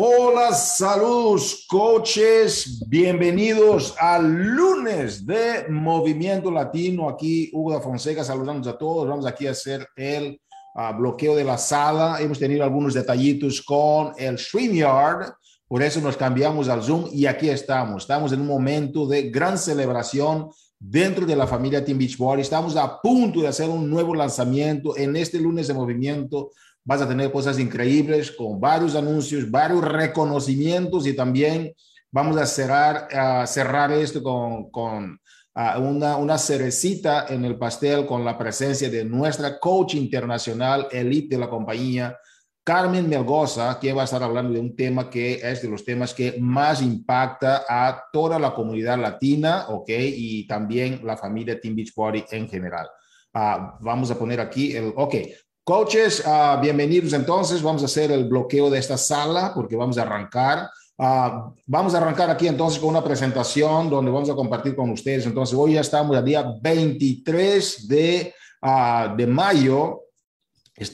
Hola, saludos, coaches. Bienvenidos al lunes de Movimiento Latino. Aquí Hugo da Fonseca, saludamos a todos. Vamos aquí a hacer el uh, bloqueo de la sala. Hemos tenido algunos detallitos con el StreamYard. Por eso nos cambiamos al Zoom y aquí estamos. Estamos en un momento de gran celebración dentro de la familia Team Beachbody. Estamos a punto de hacer un nuevo lanzamiento en este lunes de movimiento vas a tener cosas increíbles con varios anuncios, varios reconocimientos y también vamos a cerrar, cerrar esto con, con una, una cerecita en el pastel con la presencia de nuestra coach internacional, elite de la compañía, Carmen Melgoza, que va a estar hablando de un tema que es de los temas que más impacta a toda la comunidad latina, ¿ok? Y también la familia Team Beachbody en general. Uh, vamos a poner aquí el, ok, Coaches, uh, bienvenidos entonces. Vamos a hacer el bloqueo de esta sala porque vamos a arrancar. Uh, vamos a arrancar aquí entonces con una presentación donde vamos a compartir con ustedes. Entonces, hoy ya estamos al día 23 de, uh, de mayo.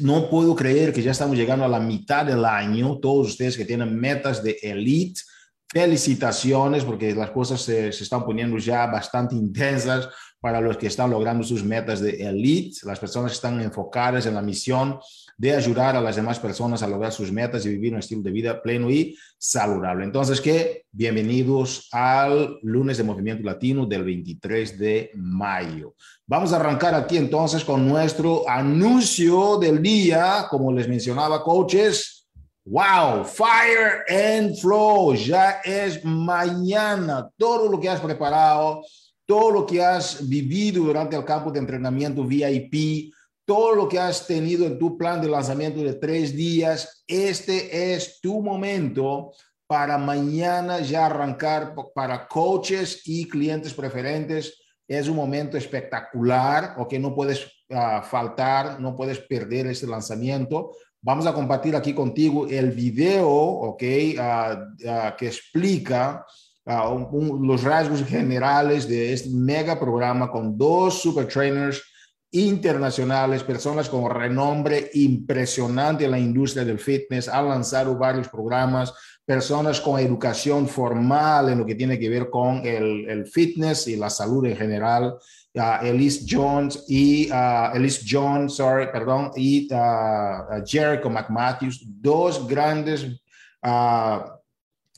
No puedo creer que ya estamos llegando a la mitad del año. Todos ustedes que tienen metas de elite, felicitaciones porque las cosas se, se están poniendo ya bastante intensas para los que están logrando sus metas de elite, las personas que están enfocadas en la misión de ayudar a las demás personas a lograr sus metas y vivir un estilo de vida pleno y saludable. Entonces, ¿qué? Bienvenidos al lunes de Movimiento Latino del 23 de mayo. Vamos a arrancar aquí entonces con nuestro anuncio del día, como les mencionaba, coaches. Wow, Fire and Flow, ya es mañana. Todo lo que has preparado todo lo que has vivido durante el campo de entrenamiento VIP, todo lo que has tenido en tu plan de lanzamiento de tres días, este es tu momento para mañana ya arrancar para coaches y clientes preferentes. Es un momento espectacular, o que no puedes uh, faltar, no puedes perder este lanzamiento. Vamos a compartir aquí contigo el video, ¿ok? Uh, uh, que explica un, los rasgos generales de este mega programa con dos super trainers internacionales, personas con renombre impresionante en la industria del fitness, han lanzado varios programas, personas con educación formal en lo que tiene que ver con el, el fitness y la salud en general. Uh, Elise Jones y uh, Elise Jones, sorry, perdón, y uh, Jericho McMatthews, dos grandes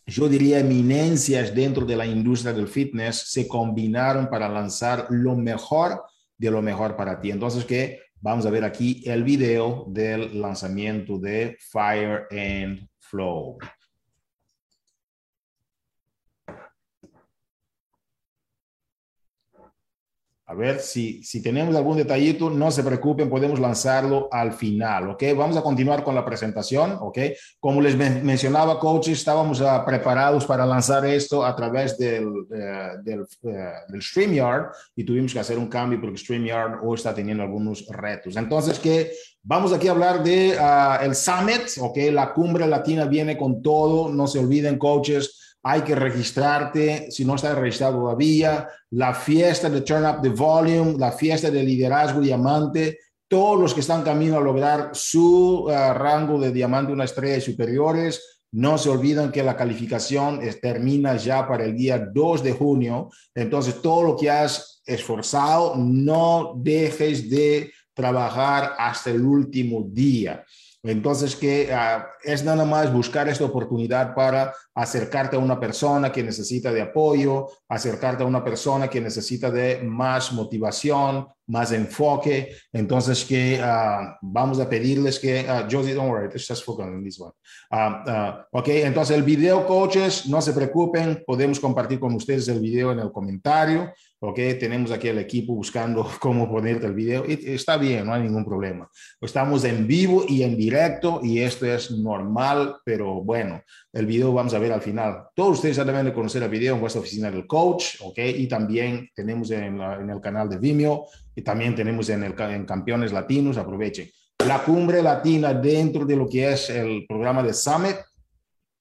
yo diría, eminencias dentro de la industria del fitness se combinaron para lanzar lo mejor de lo mejor para ti. Entonces, que vamos a ver aquí el video del lanzamiento de Fire and Flow. A ver si, si tenemos algún detallito, no se preocupen, podemos lanzarlo al final, ¿ok? Vamos a continuar con la presentación, ¿ok? Como les mencionaba, coaches, estábamos uh, preparados para lanzar esto a través del, uh, del, uh, del, StreamYard y tuvimos que hacer un cambio porque StreamYard hoy está teniendo algunos retos. Entonces, que vamos aquí a hablar de el Summit, ¿ok? La cumbre latina viene con todo, no se olviden, coaches hay que registrarte, si no estás registrado todavía, la fiesta de Turn Up the Volume, la fiesta de liderazgo diamante, todos los que están camino a lograr su uh, rango de diamante, una estrella y superiores, no se olviden que la calificación es, termina ya para el día 2 de junio. Entonces, todo lo que has esforzado, no dejes de trabajar hasta el último día. Entonces, que uh, es nada más buscar esta oportunidad para acercarte a una persona que necesita de apoyo, acercarte a una persona que necesita de más motivación, más enfoque. Entonces, que uh, vamos a pedirles que, uh, Josie, don't worry, just focus on this one. ok, entonces el video, coaches, no se preocupen, podemos compartir con ustedes el video en el comentario. Ok, tenemos aquí el equipo buscando cómo ponerte el video. Está bien, no hay ningún problema. Estamos en vivo y en directo y esto es normal, pero bueno, el video vamos a ver al final. Todos ustedes ya deben de conocer el video en vuestra oficina del coach, ok, y también tenemos en, en el canal de Vimeo y también tenemos en, el, en Campeones Latinos, aprovechen. La cumbre latina dentro de lo que es el programa de Summit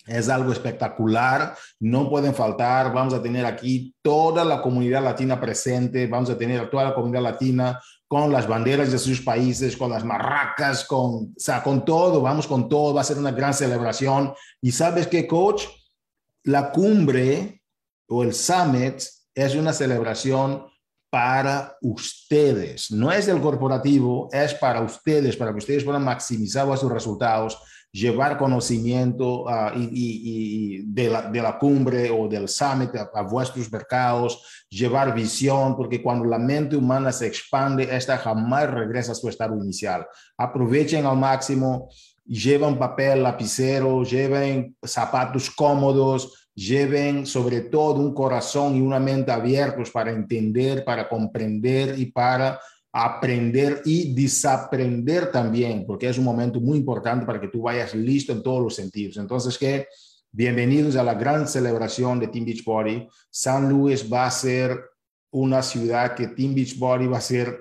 es algo espectacular, no pueden faltar, vamos a tener aquí toda la comunidad latina presente, vamos a tener a toda la comunidad latina con las banderas de sus países, con las marracas, con, o sea, con todo, vamos con todo, va a ser una gran celebración. Y sabes qué, coach, la cumbre o el summit es una celebración para ustedes, no es del corporativo, es para ustedes, para que ustedes puedan maximizar sus resultados llevar conocimiento ah, y, de, la, de, la, cumbre o del summit a, vuestros mercados, llevar visión, porque cuando la mente humana se expande, esta jamás regresa a su estado inicial. Aprovechen al máximo, lleven papel, lapicero, lleven zapatos cómodos, lleven sobre todo un corazón y una mente abiertos para entender, para comprender y para aprender y desaprender también, porque es un momento muy importante para que tú vayas listo en todos los sentidos. Entonces, que bienvenidos a la gran celebración de Team Beachbody. San Luis va a ser una ciudad que Team Beachbody va a ser,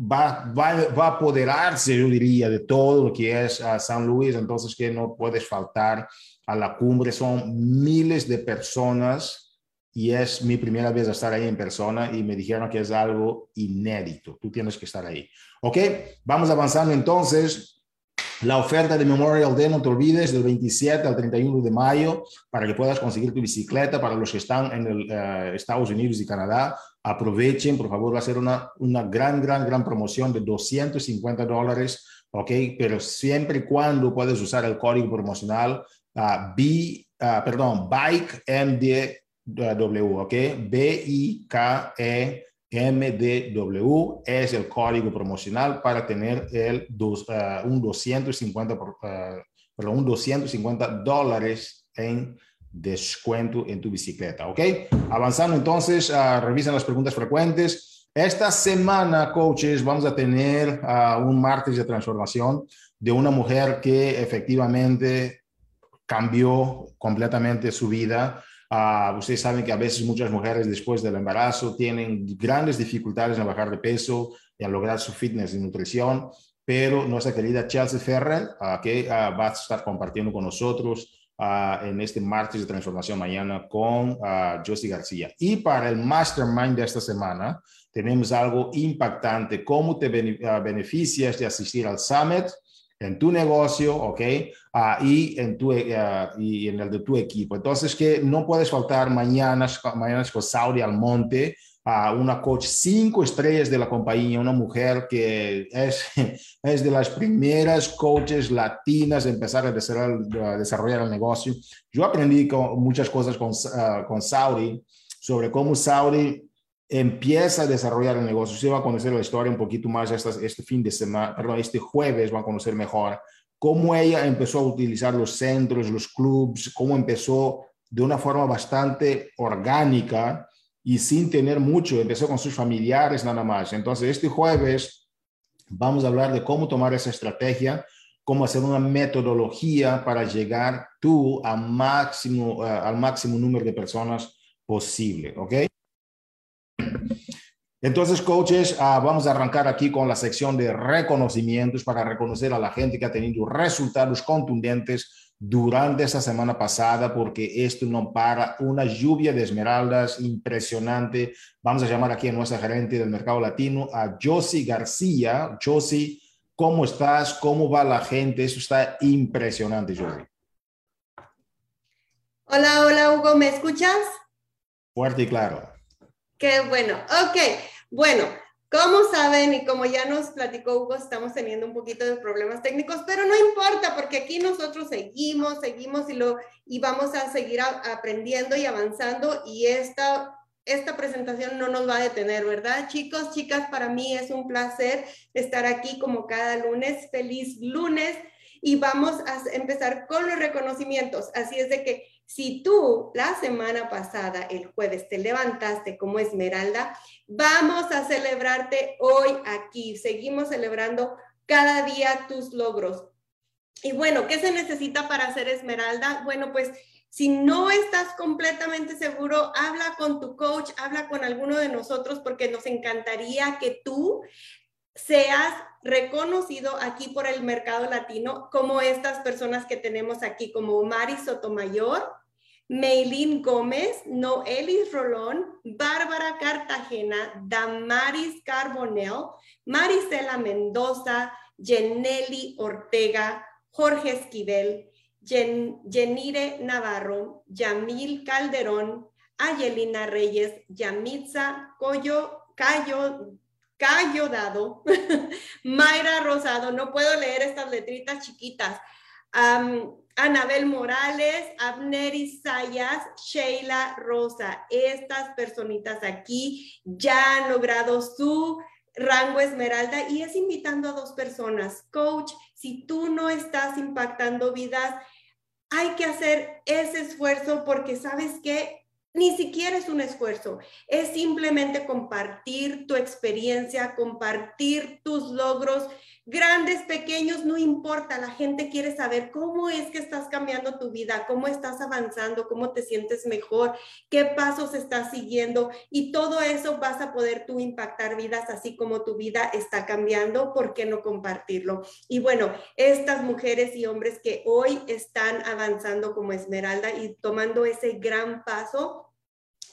va, va, va a apoderarse, yo diría, de todo lo que es uh, San Luis. Entonces, que no puedes faltar a la cumbre. Son miles de personas y es mi primera vez estar ahí en persona y me dijeron que es algo inédito. Tú tienes que estar ahí. Ok, vamos avanzando entonces. La oferta de Memorial Day, no te olvides, del 27 al 31 de mayo, para que puedas conseguir tu bicicleta. Para los que están en el, eh, Estados Unidos y Canadá, aprovechen, por favor, va a ser una, una gran, gran, gran promoción de 250 dólares, ¿ok? Pero siempre y cuando puedes usar el código promocional uh, B, uh, perdón, Bike MD W, ¿ok? B-I-K-E-M-D-W es el código promocional para tener el dos, uh, un 250, por, uh, perdón, un 250 dólares en descuento en tu bicicleta, ¿ok? Avanzando entonces, uh, revisen las preguntas frecuentes. Esta semana, coaches, vamos a tener un martes de transformación de una mujer que efectivamente cambió completamente su vida Uh, ustedes saben que a veces muchas mujeres después del embarazo tienen grandes dificultades en bajar de peso y en lograr su fitness y nutrición, pero nuestra querida Chelsea Ferrer, uh, que uh, va a estar compartiendo con nosotros en este martes de transformación mañana con Josie García. Y para el mastermind de esta semana, tenemos algo impactante, cómo te beneficias de asistir al summit en tu negocio, ¿ok? Uh, y, en tu, uh, y en el de tu equipo. Entonces, que no puedes faltar mañana, mañana con Saudi Almonte, a uh, una coach cinco estrellas de la compañía, una mujer que es, es de las primeras coaches latinas en empezar a desarrollar, a desarrollar el negocio. Yo aprendí con, muchas cosas con, con Saudi sobre cómo Saudi empieza a desarrollar el negocio. Usted va a conocer la historia un poquito más este, fin de semana, perdón, este jueves va a conocer mejor cómo ella empezó a utilizar los centros, los clubs, cómo empezó de una forma bastante orgánica y sin tener mucho, empezó con sus familiares nada más. Entonces, este jueves vamos a hablar de cómo tomar esa estrategia, cómo hacer una metodología para llegar tú a máximo, al máximo número de personas posible, ¿ok? Entonces, coaches, uh, vamos a arrancar aquí con la sección de reconocimientos para reconocer a la gente que ha tenido resultados contundentes durante esta semana pasada, porque esto no para, una lluvia de esmeraldas impresionante. Vamos a llamar aquí a nuestra gerente del mercado latino, a Josie García. Josie, ¿cómo estás? ¿Cómo va la gente? Eso está impresionante, Josie. Hola, hola, Hugo, ¿me escuchas? Fuerte y claro. Qué bueno. Ok, bueno, como saben y como ya nos platicó Hugo, estamos teniendo un poquito de problemas técnicos, pero no importa porque aquí nosotros seguimos, seguimos y, lo, y vamos a seguir aprendiendo y avanzando y esta, esta presentación no nos va a detener, ¿verdad? Chicos, chicas, para mí es un placer estar aquí como cada lunes. Feliz lunes y vamos a empezar con los reconocimientos. Así es de que si tú la semana pasada, el jueves, te levantaste como Esmeralda, vamos a celebrarte hoy aquí. Seguimos celebrando cada día tus logros. Y bueno, ¿qué se necesita para ser Esmeralda? Bueno, pues si no estás completamente seguro, habla con tu coach, habla con alguno de nosotros porque nos encantaría que tú seas reconocido aquí por el mercado latino como estas personas que tenemos aquí, como Mari Sotomayor, Meilín Gómez, Noelis Rolón, Bárbara Cartagena, Damaris Carbonell, Marisela Mendoza, Jeneli Ortega, Jorge Esquivel, Jenire Navarro, Yamil Calderón, Ayelina Reyes, Yamitza Coyo, Cayo, Cayo Dado, Mayra Rosado, no puedo leer estas letritas chiquitas. Anabel Morales, Abneri Sayas, Sheila Rosa. Estas personitas aquí ya han logrado su rango esmeralda y es invitando a dos personas. Coach, si tú no estás impactando vidas, hay que hacer ese esfuerzo porque sabes que ni siquiera es un esfuerzo, es simplemente compartir tu experiencia, compartir tus logros, grandes, pequeños, no importa, la gente quiere saber cómo es que estás cambiando tu vida, cómo estás avanzando, cómo te sientes mejor, qué pasos estás siguiendo y todo eso vas a poder tú impactar vidas así como tu vida está cambiando, ¿por qué no compartirlo? Y bueno, estas mujeres y hombres que hoy están avanzando como Esmeralda y tomando ese gran paso,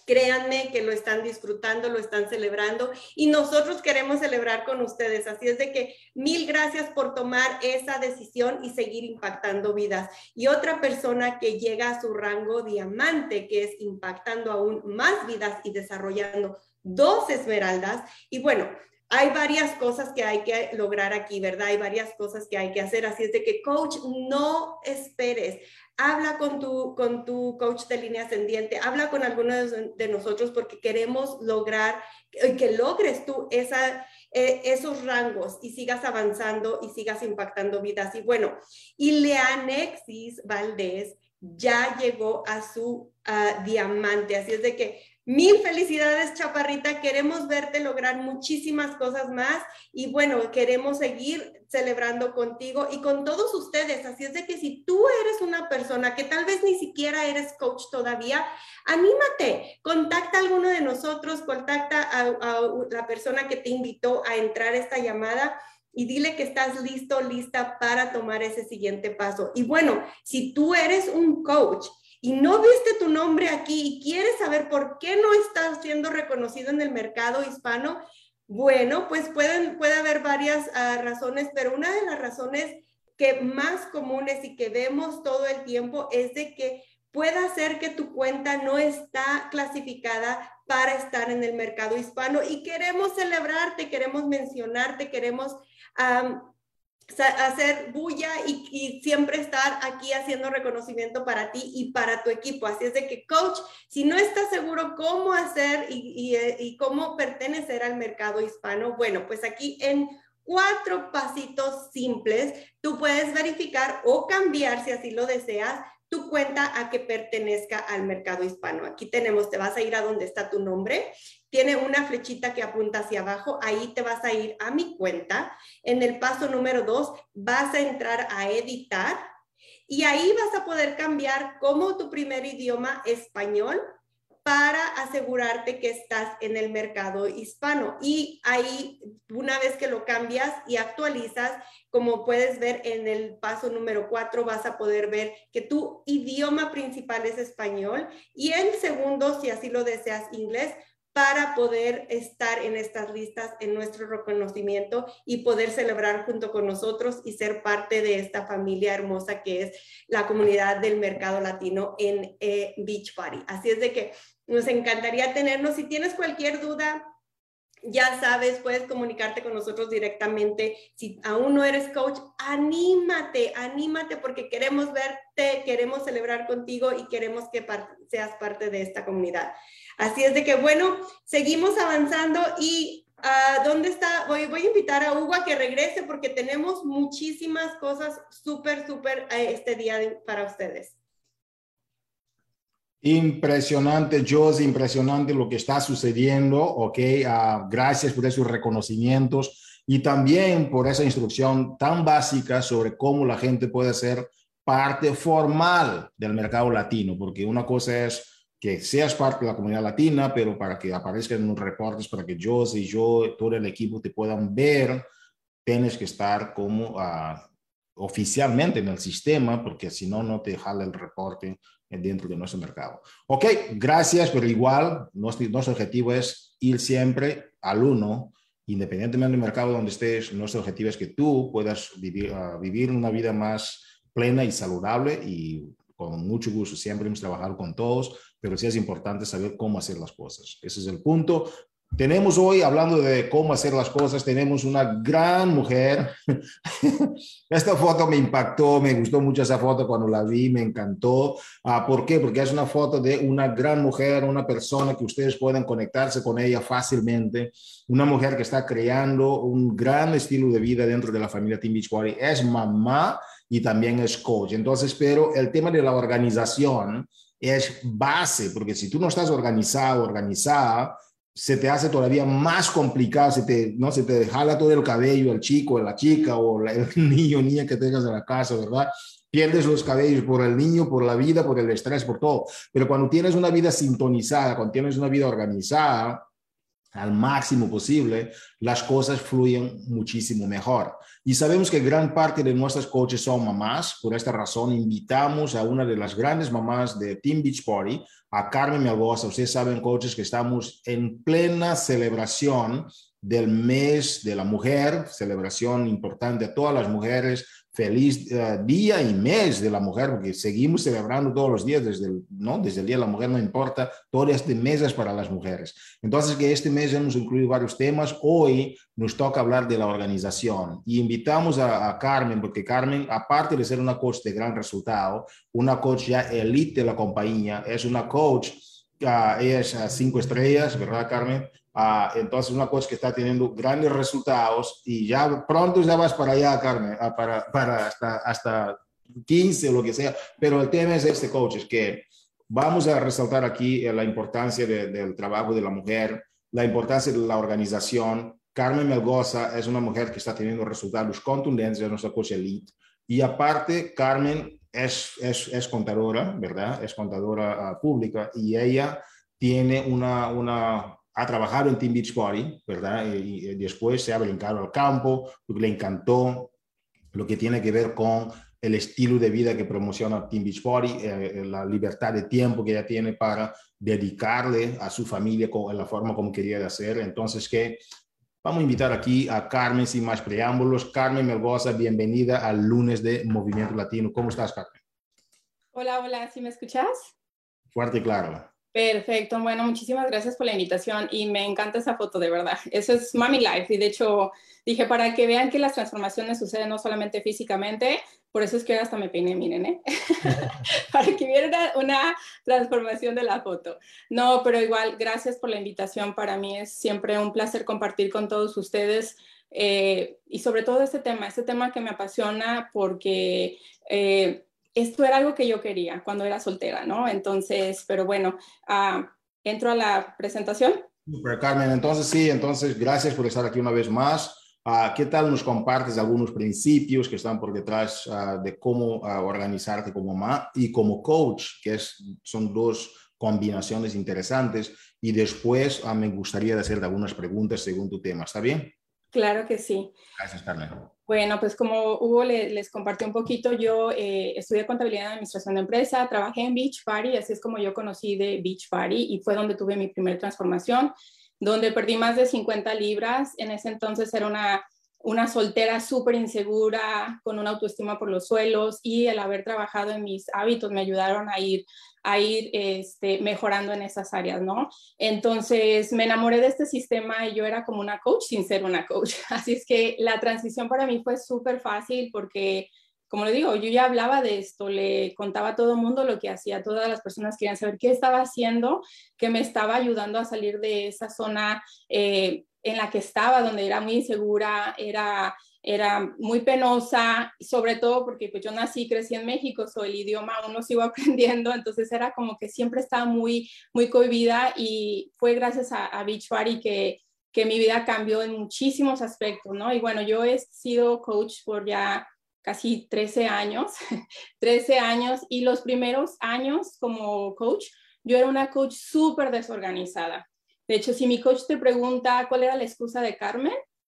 Créanme que lo están disfrutando, lo están celebrando y nosotros queremos celebrar con ustedes. Así es de que mil gracias por tomar esa decisión y seguir impactando vidas. Y otra persona que llega a su rango diamante, que es impactando aún más vidas y desarrollando dos esmeraldas. Y bueno, hay varias cosas que hay que lograr aquí, ¿verdad? Hay varias cosas que hay que hacer. Así es de que, coach, no esperes habla con tu, con tu coach de línea ascendiente, habla con algunos de nosotros porque queremos lograr que logres tú eh, esos rangos y sigas avanzando y sigas impactando vidas. Y bueno, y Leanexis Valdés ya llegó a su diamante, así es de que Mil felicidades, Chaparrita. Queremos verte lograr muchísimas cosas más y bueno, queremos seguir celebrando contigo y con todos ustedes. Así es de que si tú eres una persona que tal vez ni siquiera eres coach todavía, anímate, contacta a alguno de nosotros, contacta a, la persona que te invitó a entrar a esta llamada y dile que estás listo, lista para tomar ese siguiente paso. Y bueno, si tú eres un coach, y no viste tu nombre aquí y quieres saber por qué no estás siendo reconocido en el mercado hispano, bueno, pues pueden, puede haber varias ah, razones, pero una de las razones que más comunes y que vemos todo el tiempo es de que pueda ser que tu cuenta no está clasificada para estar en el mercado hispano. Y queremos celebrarte, queremos mencionarte, queremos hacer bulla y, siempre estar aquí haciendo reconocimiento para ti y para tu equipo. Así es de que, coach, si no estás seguro cómo hacer y, y cómo pertenecer al mercado hispano, bueno, pues aquí en cuatro pasitos simples, tú puedes verificar o cambiar si así lo deseas tu cuenta a que pertenezca al mercado hispano. Aquí tenemos, te vas a ir a donde está tu nombre, tiene una flechita que apunta hacia abajo, ahí te vas a ir a mi cuenta. En el paso número dos, vas a entrar a editar y ahí vas a poder cambiar como tu primer idioma español para asegurarte que estás en el mercado hispano. Y ahí, una vez que lo cambias y actualizas, como puedes ver en el paso número cuatro, vas a poder ver que tu idioma principal es español y el segundo, si así lo deseas, inglés para poder estar en estas listas, en nuestro reconocimiento y poder celebrar junto con nosotros y ser parte de esta familia hermosa que es la comunidad del mercado latino en eh, Beach Party. Así es de que nos encantaría tenernos. Si tienes cualquier duda, ya sabes, puedes comunicarte con nosotros directamente. Si aún no eres coach, anímate, anímate porque queremos verte, queremos celebrar contigo y queremos que seas parte de esta comunidad. Así es de que, bueno, seguimos avanzando y uh, ¿dónde está? Voy, voy a invitar a Hugo a que regrese porque tenemos muchísimas cosas súper, súper uh, este día para ustedes. Impresionante, Josie, impresionante lo que está sucediendo, ¿ok? Uh, gracias por esos reconocimientos y también por esa instrucción tan básica sobre cómo la gente puede ser parte formal del mercado latino, porque una cosa es que seas parte de la comunidad latina, pero para que aparezcan en los reportes, para que yo y yo, todo el equipo te puedan ver, tienes que estar como uh, oficialmente en el sistema, porque si no, no te jala el reporte dentro de nuestro mercado. Ok, gracias, pero igual nuestro, nuestro objetivo es ir siempre al uno, independientemente del mercado donde estés, nuestro objetivo es que tú puedas vivir, uh, vivir una vida más plena y saludable y con mucho gusto. Siempre hemos trabajado con todos, pero sí es importante saber cómo hacer las cosas. Ese es el punto. Tenemos hoy, hablando de cómo hacer las cosas, tenemos una gran mujer. Esta foto me impactó, me gustó mucho esa foto cuando la vi, me encantó. Ah, ¿Por qué? Porque es una foto de una gran mujer, una persona que ustedes pueden conectarse con ella fácilmente, una mujer que está creando un gran estilo de vida dentro de la familia Team Beachbody. Es mamá y también es coach. Entonces, pero el tema de la organización es base, porque si tú no estás organizado, organizada, se te hace todavía más complicado, se te, ¿no? se te jala todo el cabello el chico, la chica o el niño niña que tengas en la casa, ¿verdad? Pierdes los cabellos por el niño, por la vida, por el estrés, por todo. Pero cuando tienes una vida sintonizada, cuando tienes una vida organizada, al máximo posible, las cosas fluyen muchísimo mejor. Y sabemos que gran parte de nuestras coaches son mamás. Por esta razón, invitamos a una de las grandes mamás de Team Beach Party, a Carmen Melgoza. Ustedes saben, coaches, que estamos en plena celebración del mes de la mujer, celebración importante a todas las mujeres, feliz eh, día y mes de la mujer, porque seguimos celebrando todos los días, desde el, ¿no? desde el Día de la Mujer, no importa, todo este mes es para las mujeres. Entonces, que este mes hemos incluido varios temas, hoy nos toca hablar de la organización y invitamos a, a Carmen, porque Carmen, aparte de ser una coach de gran resultado, una coach ya elite de la compañía, es una coach, uh, ella es a cinco estrellas, ¿verdad, Carmen? Uh, entonces, una cosa que está teniendo grandes resultados y ya pronto ya vas para allá, Carmen, uh, para, para hasta, hasta 15 o lo que sea. Pero el tema es este, coach, es que vamos a resaltar aquí eh, la importancia de, del trabajo de la mujer, la importancia de la organización. Carmen Melgoza es una mujer que está teniendo resultados contundentes, es nuestra coach elite. Y aparte, Carmen es, es, es contadora, ¿verdad? Es contadora uh, pública y ella tiene una, una ha trabajado en Team Beach Party, ¿verdad? Y, después se ha brincado al campo, le encantó lo que tiene que ver con el estilo de vida que promociona Team Beach Party, eh, eh, la libertad de tiempo que ella tiene para dedicarle a su familia con la forma como quería hacer. Entonces, que vamos a invitar aquí a Carmen sin más preámbulos. Carmen Melgoza, bienvenida al lunes de Movimiento Latino. ¿Cómo estás, Carmen? Hola, hola, ¿sí me escuchas? Fuerte y claro. Perfecto, bueno, muchísimas gracias por la invitación y me encanta esa foto, de verdad. Eso es Mami Life y de hecho dije para que vean que las transformaciones suceden no solamente físicamente, por eso es que hasta me peiné, miren, ¿eh? para que vieran una transformación de la foto. No, pero igual, gracias por la invitación. Para mí es siempre un placer compartir con todos ustedes eh, y sobre todo este tema, este tema que me apasiona porque... Eh, esto era algo que yo quería cuando era soltera, ¿no? Entonces, pero bueno, uh, entro a la presentación. Super, Carmen, entonces sí, entonces gracias por estar aquí una vez más. Uh, ¿Qué tal nos compartes algunos principios que están por detrás uh, de cómo organizarte como mamá y como coach, que es, son dos combinaciones interesantes? Y después me gustaría hacerte algunas preguntas según tu tema, ¿está bien? Claro que sí. Gracias, Carmen. Bueno, pues como Hugo les compartió un poquito, yo eh, estudié contabilidad y administración de empresa, trabajé en Beach Party, así es como yo conocí de Beach Party y fue donde tuve mi primera transformación, donde perdí más de 50 libras. En ese entonces era una, una soltera súper insegura, con una autoestima por los suelos y el haber trabajado en mis hábitos me ayudaron a ir a ir este, mejorando en esas áreas, ¿no? Entonces me enamoré de este sistema y yo era como una coach sin ser una coach. Así es que la transición para mí fue súper fácil porque, como le digo, yo ya hablaba de esto, le contaba a todo mundo lo que hacía, todas las personas querían saber qué estaba haciendo, que me estaba ayudando a salir de esa zona eh, en la que estaba, donde era muy insegura, era era muy penosa, sobre todo porque pues yo nací, crecí en México, soy el idioma aún no sigo aprendiendo, entonces era como que siempre estaba muy, muy cohibida y fue gracias a, a que, que mi vida cambió en muchísimos aspectos, ¿no? Y bueno, yo he sido coach por ya casi 13 años, 13 años y los primeros años como coach Yo era una coach súper desorganizada. De hecho, si mi coach te pregunta cuál era la excusa de Carmen,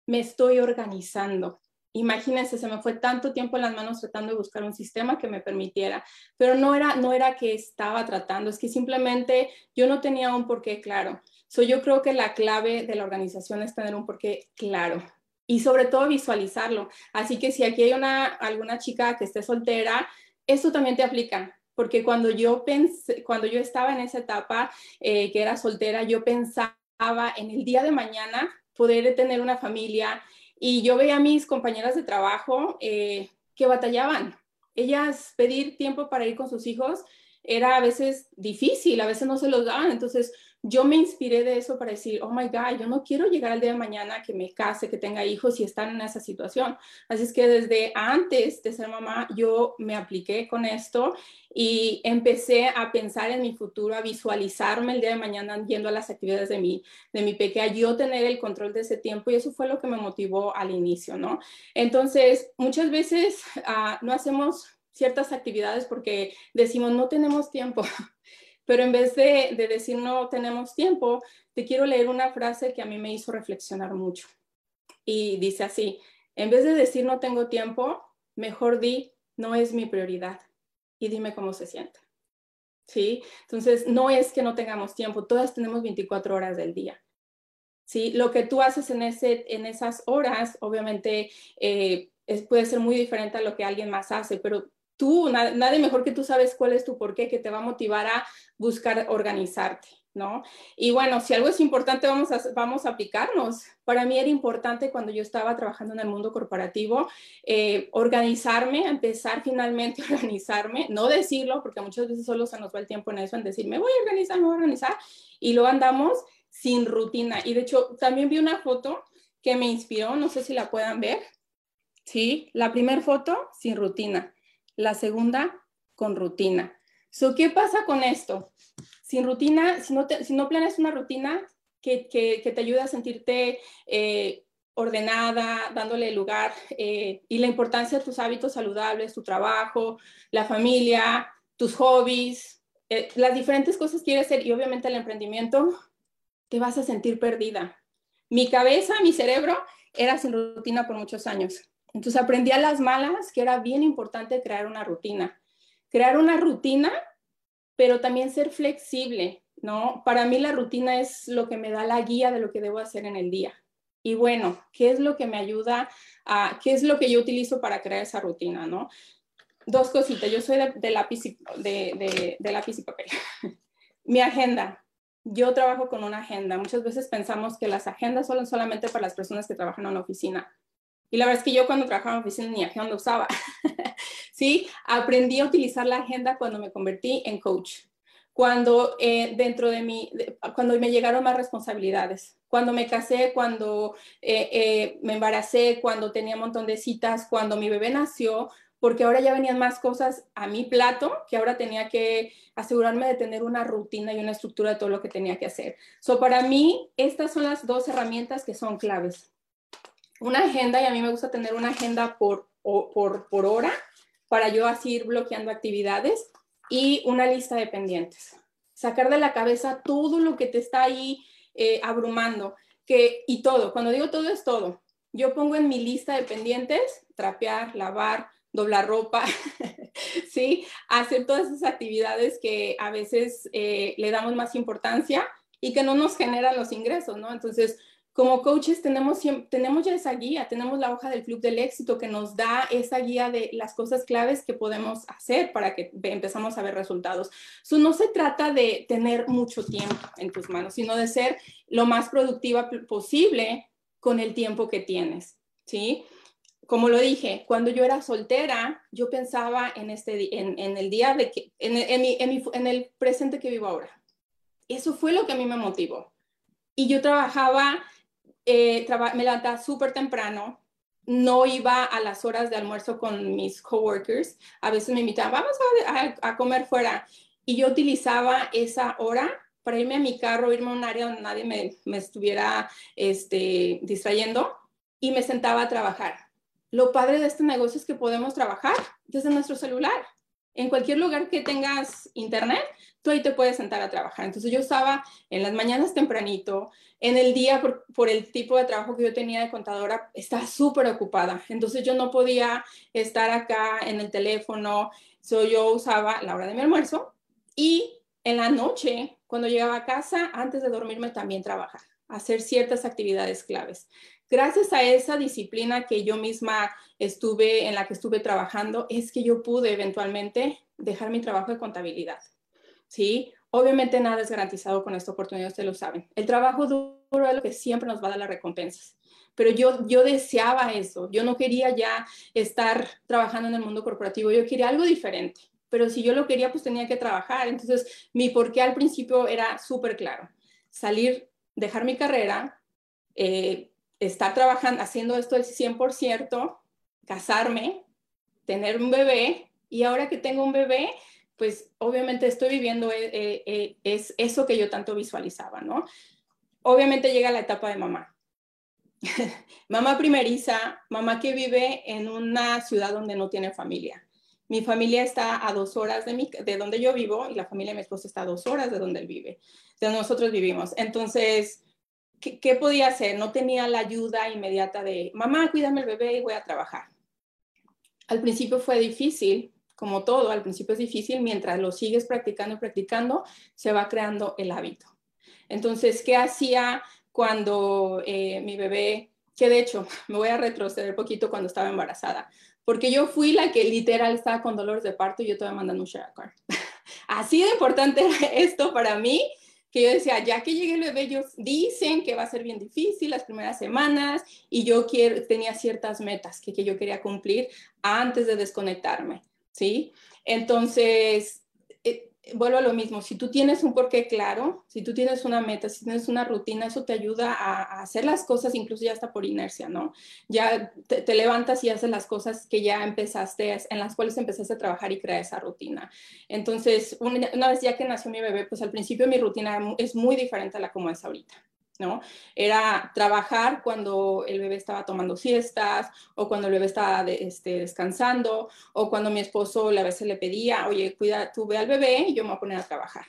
me estoy organizando. Imagínense, se me fue tanto tiempo en las manos tratando de buscar un sistema que me permitiera, pero no era, no era que estaba tratando, es que simplemente yo no tenía un porqué claro. So, yo creo que la clave de la organización es tener un porqué claro y sobre todo visualizarlo. Así que si aquí hay una, alguna chica que esté soltera, esto también te aplica, porque cuando yo pensé, cuando yo estaba en esa etapa eh, que era soltera, yo pensaba en el día de mañana poder tener una familia y yo veía a mis compañeras de trabajo eh, que batallaban. Ellas pedir tiempo para ir con sus hijos era a veces difícil, a veces no se los daban. Entonces yo me inspiré de eso para decir, oh my God, yo no quiero llegar al día de mañana que me case, que tenga hijos y estar en esa situación. Así es que desde antes de ser mamá, yo me apliqué con esto y empecé a pensar en mi futuro, a visualizarme el día de mañana yendo a las actividades de mi, de mi pequeña, yo tener el control de ese tiempo y eso fue lo que me motivó al inicio, ¿no? Entonces, muchas veces uh, no hacemos ciertas actividades porque decimos, no tenemos tiempo. Pero en vez de, decir no tenemos tiempo, te quiero leer una frase que a mí me hizo reflexionar mucho. Y dice así, en vez de decir no tengo tiempo, mejor di no es mi prioridad y dime cómo se siente. ¿Sí? Entonces, no es que no tengamos tiempo, todas tenemos 24 horas del día. ¿Sí? Lo que tú haces en, ese, en esas horas, obviamente, eh, puede ser muy diferente a lo que alguien más hace, pero tú, nadie mejor que tú sabes cuál es tu porqué, que te va a motivar a buscar organizarte, ¿no? Y bueno, si algo es importante, vamos a, vamos a aplicarnos. Para mí era importante cuando yo estaba trabajando en el mundo corporativo, eh, organizarme, empezar finalmente a organizarme, no decirlo, porque muchas veces solo se nos va el tiempo en eso, en decir, me voy a organizar, me voy a organizar, y lo andamos sin rutina. Y de hecho, también vi una foto que me inspiró, no sé si la puedan ver. Sí, la primera foto sin rutina la segunda con rutina. So, ¿Qué pasa con esto? Sin rutina, si no, si no planeas una rutina que, que, te ayude a sentirte eh, ordenada, dándole lugar eh, y la importancia de tus hábitos saludables, tu trabajo, la familia, tus hobbies, eh, las diferentes cosas que quieres hacer y obviamente el emprendimiento, te vas a sentir perdida. Mi cabeza, mi cerebro era sin rutina por muchos años. Entonces aprendí a las malas que era bien importante crear una rutina. Crear una rutina, pero también ser flexible, ¿no? Para mí la rutina es lo que me da la guía de lo que debo hacer en el día. Y bueno, ¿qué es lo que me ayuda a, qué es lo que yo utilizo para crear esa rutina, ¿no? Dos cositas, yo soy de, lápiz, y, de, de lápiz y papel. Mi agenda, yo trabajo con una agenda. Muchas veces pensamos que las agendas son solamente para las personas que trabajan en una oficina. Y la verdad es que yo cuando trabajaba en oficina ni agenda usaba. sí, aprendí a utilizar la agenda cuando me convertí en coach. Cuando eh, dentro de mí, cuando me llegaron más responsabilidades, cuando me casé, cuando eh, eh, me embaracé, cuando tenía un montón de citas, cuando mi bebé nació, porque ahora ya venían más cosas a mi plato, que ahora tenía que asegurarme de tener una rutina y una estructura de todo lo que tenía que hacer. So, para mí, estas son las dos herramientas que son claves una agenda y a mí me gusta tener una agenda por, por, por hora para yo así ir bloqueando actividades y una lista de pendientes. Sacar de la cabeza todo lo que te está ahí eh, abrumando. Que, y todo, cuando digo todo es todo. Yo pongo en mi lista de pendientes trapear, lavar, doblar ropa, ¿sí? Hacer todas esas actividades que a veces eh, le damos más importancia y que no nos generan los ingresos, ¿no? Entonces, como coaches tenemos, tenemos ya esa guía, tenemos la hoja del club del éxito que nos da esa guía de las cosas claves que podemos hacer para que empezamos a ver resultados. So, no se trata de tener mucho tiempo en tus manos, sino de ser lo más productiva posible con el tiempo que tienes, ¿sí? Como lo dije, cuando yo era soltera, yo pensaba en, este, en, en el día de que, en, en, en el presente que vivo ahora. Eso fue lo que a mí me motivó. Y yo trabajaba eh, me levantaba súper temprano, no iba a las horas de almuerzo con mis coworkers, a veces me invitaban, vamos a, comer fuera, y yo utilizaba esa hora para irme a mi carro, irme a un área donde nadie me, estuviera este, distrayendo y me sentaba a trabajar. Lo padre de este negocio es que podemos trabajar desde nuestro celular. En cualquier lugar que tengas internet, tú ahí te puedes sentar a trabajar. Entonces yo estaba en las mañanas tempranito, en el día por, el tipo de trabajo que yo tenía de contadora, estaba súper ocupada. Entonces yo no podía estar acá en el teléfono. So, yo usaba la hora de mi almuerzo y en la noche, cuando llegaba a casa, antes de dormirme también trabajar, hacer ciertas actividades claves. Gracias a esa disciplina que yo misma estuve, en la que estuve trabajando, es que yo pude eventualmente dejar mi trabajo de contabilidad. ¿Sí? Obviamente nada es garantizado con esta oportunidad, ustedes lo saben. El trabajo duro es lo que siempre nos va a dar las recompensas. Pero yo, yo deseaba eso. Yo no quería ya estar trabajando en el mundo corporativo. Yo quería algo diferente pero si yo lo quería, pues tenía que trabajar. Entonces, mi porqué al principio era súper claro. Salir, dejar mi carrera, eh, estar trabajando, haciendo esto el 100%, casarme, tener un bebé, y ahora que tengo un bebé, pues obviamente estoy viviendo eh, eh, es eso que yo tanto visualizaba, ¿no? Obviamente llega la etapa de mamá. mamá primeriza, mamá que vive en una ciudad donde no tiene familia mi familia está a dos horas de, mi, de donde yo vivo y la familia de mi esposo está a dos horas de donde él vive, de donde nosotros vivimos. Entonces, ¿qué, podía hacer? No tenía la ayuda inmediata de, mamá, cuídame el bebé y voy a trabajar. Al principio fue difícil, como todo, al principio es difícil, mientras lo sigues practicando y practicando, se va creando el hábito. Entonces, ¿qué hacía cuando eh, mi bebé, que de hecho me voy a retroceder un poquito cuando estaba embarazada, porque yo fui la que literal estaba con dolores de parto y yo estaba mandando un share. Así de importante era esto para mí, que yo decía, ya que llegue el bebé, ellos dicen que va a ser bien difícil las primeras semanas y yo quiero, tenía ciertas metas que, que yo quería cumplir antes de desconectarme, ¿sí? Entonces, vuelvo a lo mismo, si tú tienes un porqué claro, si tú tienes una meta, si tienes una rutina, eso te ayuda a, hacer las cosas incluso ya hasta por inercia, ¿no? Ya te, levantas y haces las cosas que ya empezaste, en las cuales empezaste a trabajar y crear esa rutina. Entonces, una, una vez ya que nació mi bebé, pues al principio mi rutina es muy diferente a la como es ahorita. ¿No? Era trabajar cuando el bebé estaba tomando siestas o cuando el bebé estaba este, descansando o cuando mi esposo a veces le pedía, oye, cuida, tú ve al bebé y yo me voy a poner a trabajar.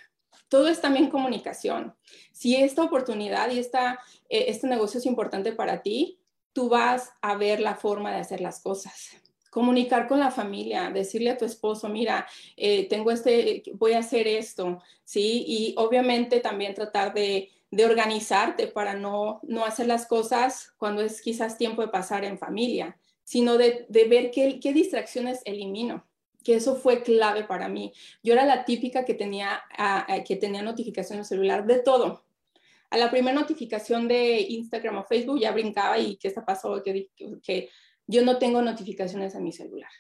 Todo es también comunicación. Si esta oportunidad y esta, eh, este negocio es importante para ti, tú vas a ver la forma de hacer las cosas comunicar con la familia, decirle a tu esposo, mira, eh, tengo este, voy a hacer esto, ¿sí? Y obviamente también tratar de, de organizarte para no, no hacer las cosas cuando es quizás tiempo de pasar en familia, sino de, ver qué, qué, distracciones elimino, que eso fue clave para mí. Yo era la típica que tenía, que tenía notificación en el celular de todo. A la primera notificación de Instagram o Facebook ya brincaba y ¿qué está pasó? Que, que yo no tengo notificaciones en mi celular.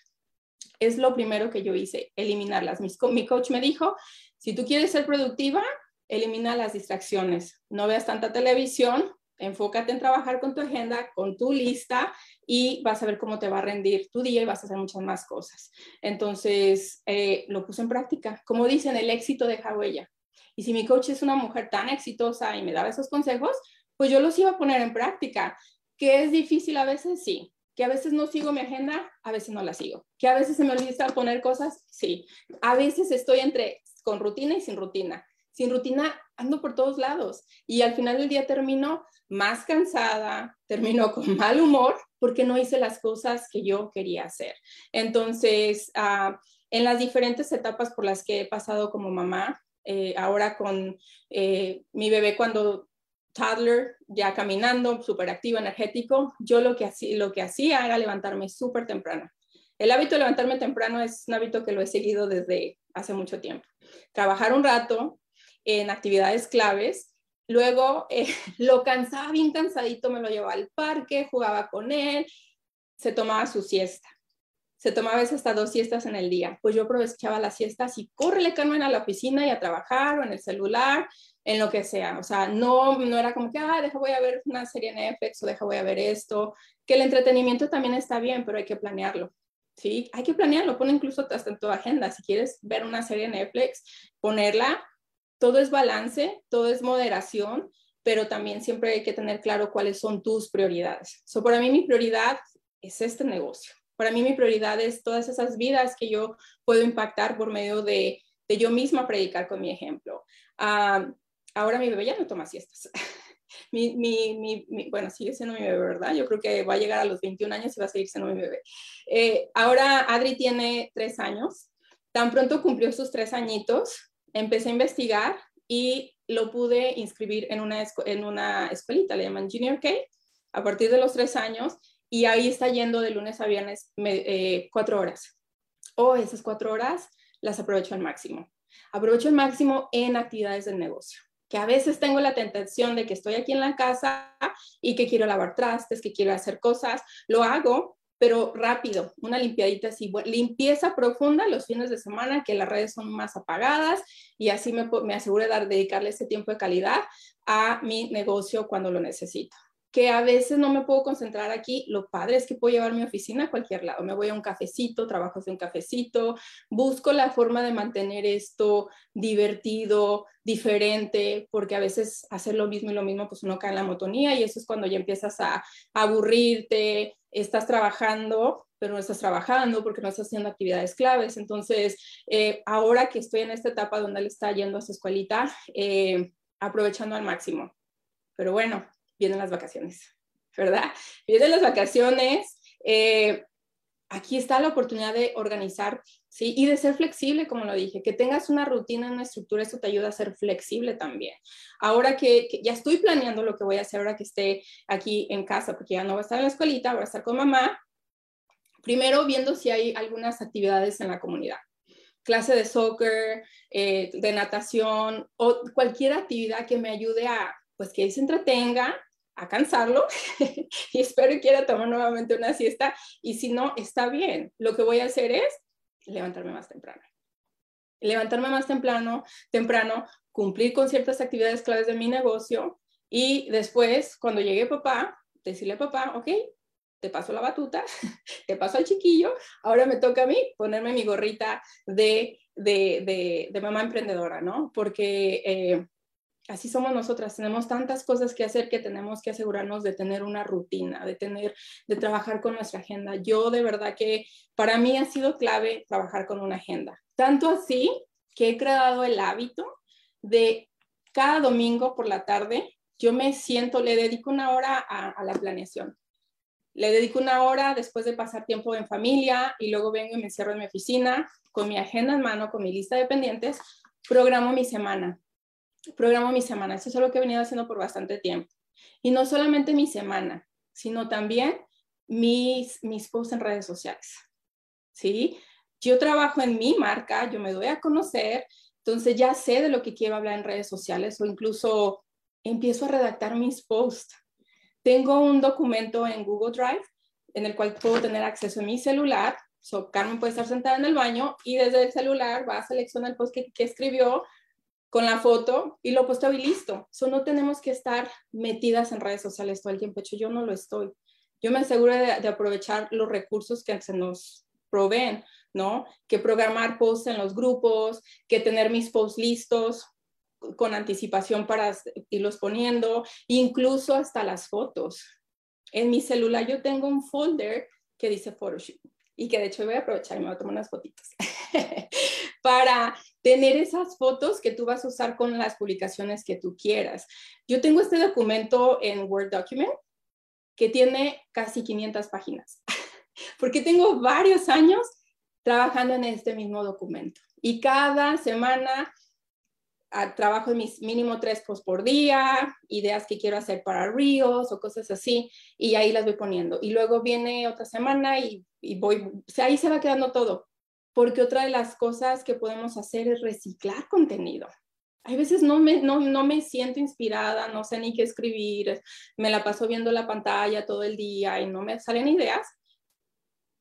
Es lo primero que yo hice, eliminarlas. mi coach me dijo, si tú quieres ser productiva, elimina las distracciones. No veas tanta televisión, enfócate en trabajar con tu agenda, con tu lista y vas a ver cómo te va a rendir tu día y vas a hacer muchas más cosas. Entonces, eh, lo puse en práctica. Como dicen, el éxito deja huella. Y si mi coach es una mujer tan exitosa y me daba esos consejos, pues yo los iba a poner en práctica. ¿Que es difícil a veces? Sí. ¿Que a veces no sigo mi agenda? A veces no la sigo. ¿Que a veces se me olvida poner cosas? Sí. A veces estoy entre con rutina y sin rutina sin rutina ando por todos lados y al final del día termino más cansada, termino con mal humor porque no hice las cosas que yo quería hacer. Entonces, ah, en las diferentes etapas por las que he pasado como mamá, eh, ahora con eh, mi bebé cuando toddler, ya caminando, súper activo, energético, yo lo que, hacía, lo que hacía era levantarme súper temprano. El hábito de levantarme temprano es un hábito que lo he seguido desde hace mucho tiempo. Trabajar un rato, en actividades claves. Luego eh, lo cansaba bien cansadito, me lo llevaba al parque, jugaba con él, se tomaba su siesta. Se tomaba a veces hasta dos siestas en el día. Pues yo aprovechaba las siestas y córrele, Carmen, a la oficina y a trabajar o en el celular, en lo que sea. O sea, no, no era como que, ah, deja voy a ver una serie en Netflix o deja voy a ver esto. Que el entretenimiento también está bien, pero hay que planearlo. ¿sí? Hay que planearlo, pone incluso hasta en tu agenda. Si quieres ver una serie en Netflix, ponerla todo es balance, todo es moderación, pero también siempre hay que tener claro cuáles son tus prioridades. So, para mí mi prioridad es este negocio. Para mí mi prioridad es todas esas vidas que yo puedo impactar por medio de, de yo misma predicar con mi ejemplo. Ah, ahora mi bebé ya no toma siestas. mi, mi, mi, bueno, sigue siendo mi bebé, ¿verdad? Yo creo que va a llegar a los 21 años y va a seguir siendo mi bebé. Eh, ahora Adri tiene tres años. Tan pronto cumplió sus tres añitos, empecé a investigar y lo pude inscribir en una, en una escuelita, le llaman Junior K, a partir de los tres años, y ahí está yendo de lunes a viernes eh, cuatro horas. O oh, esas cuatro horas las aprovecho al máximo. Aprovecho al máximo en actividades del negocio que a veces tengo la tentación de que estoy aquí en la casa y que quiero lavar trastes, que quiero hacer cosas, lo hago, pero rápido, una limpiadita así, limpieza profunda los fines de semana, que las redes son más apagadas y así me, me aseguro de dar, dedicarle ese tiempo de calidad a mi negocio cuando lo necesito que a veces no me puedo concentrar aquí, lo padre es que puedo llevar mi oficina a cualquier lado. Me voy a un cafecito, trabajo en un cafecito, busco la forma de mantener esto divertido, diferente, porque a veces hacer lo mismo y lo mismo, pues uno cae en la motonía y eso es cuando ya empiezas a, aburrirte, estás trabajando, pero no estás trabajando porque no estás haciendo actividades claves. Entonces, eh, ahora que estoy en esta etapa donde él está yendo a su escuelita, eh, aprovechando al máximo. Pero bueno, vienen las vacaciones, ¿verdad? Vienen las vacaciones. Eh, aquí está la oportunidad de organizar, ¿sí? Y de ser flexible, como lo dije, que tengas una rutina, una estructura, eso te ayuda a ser flexible también. Ahora que, ya estoy planeando lo que voy a hacer ahora que esté aquí en casa, porque ya no voy a estar en la escuelita, voy a estar con mamá, primero viendo si hay algunas actividades en la comunidad clase de soccer, eh, de natación o cualquier actividad que me ayude a, pues que se entretenga, a cansarlo y espero que quiera tomar nuevamente una siesta y si no, está bien. Lo que voy a hacer es levantarme más temprano. Levantarme más temprano, temprano, cumplir con ciertas actividades claves de mi negocio y después, cuando llegue papá, decirle a papá, ok, te paso la batuta, te paso al chiquillo, ahora me toca a mí ponerme mi gorrita de, de, de, mamá emprendedora, ¿no? Porque eh, así somos nosotras, tenemos tantas cosas que hacer que tenemos que asegurarnos de tener una rutina, de tener, de trabajar con nuestra agenda. Yo de verdad que para mí ha sido clave trabajar con una agenda. Tanto así que he creado el hábito de cada domingo por la tarde, yo me siento, le dedico una hora a, a la planeación. Le dedico una hora después de pasar tiempo en familia y luego vengo y me encierro en mi oficina con mi agenda en mano, con mi lista de pendientes, programo mi semana programo mi semana. Eso es algo que he venido haciendo por bastante tiempo. Y no solamente mi semana, sino también mis, mis posts en redes sociales. ¿Sí? Yo trabajo en mi marca, yo me doy a conocer, entonces ya sé de lo que quiero hablar en redes sociales o incluso empiezo a redactar mis posts. Tengo un documento en Google Drive en el cual puedo tener acceso a mi celular. So, Carmen puede estar sentada en el baño y desde el celular va a seleccionar el post que, que escribió, con la foto y lo posteo y listo. So, no tenemos que estar metidas en redes sociales todo el tiempo. Hecho, yo no lo estoy. Yo me aseguro de, aprovechar los recursos que se nos proveen, ¿no? Que programar posts en los grupos, que tener mis posts listos con anticipación para irlos poniendo, incluso hasta las fotos. En mi celular yo tengo un folder que dice Photoshop y que de hecho voy a aprovechar y me voy a tomar unas fotitos para tener esas fotos que tú vas a usar con las publicaciones que tú quieras. Yo tengo este documento en Word Document que tiene casi 500 páginas, porque tengo varios años trabajando en este mismo documento y cada semana ah, trabajo en mis mínimo tres posts por día, ideas que quiero hacer para Reels o cosas así, y ahí las voy poniendo. Y luego viene otra semana y, y voy, ahí se va quedando todo porque otra de las cosas que podemos hacer es reciclar contenido. Hay veces no me, no, no me siento inspirada, no sé ni qué escribir, me la paso viendo la pantalla todo el día y no me salen ideas.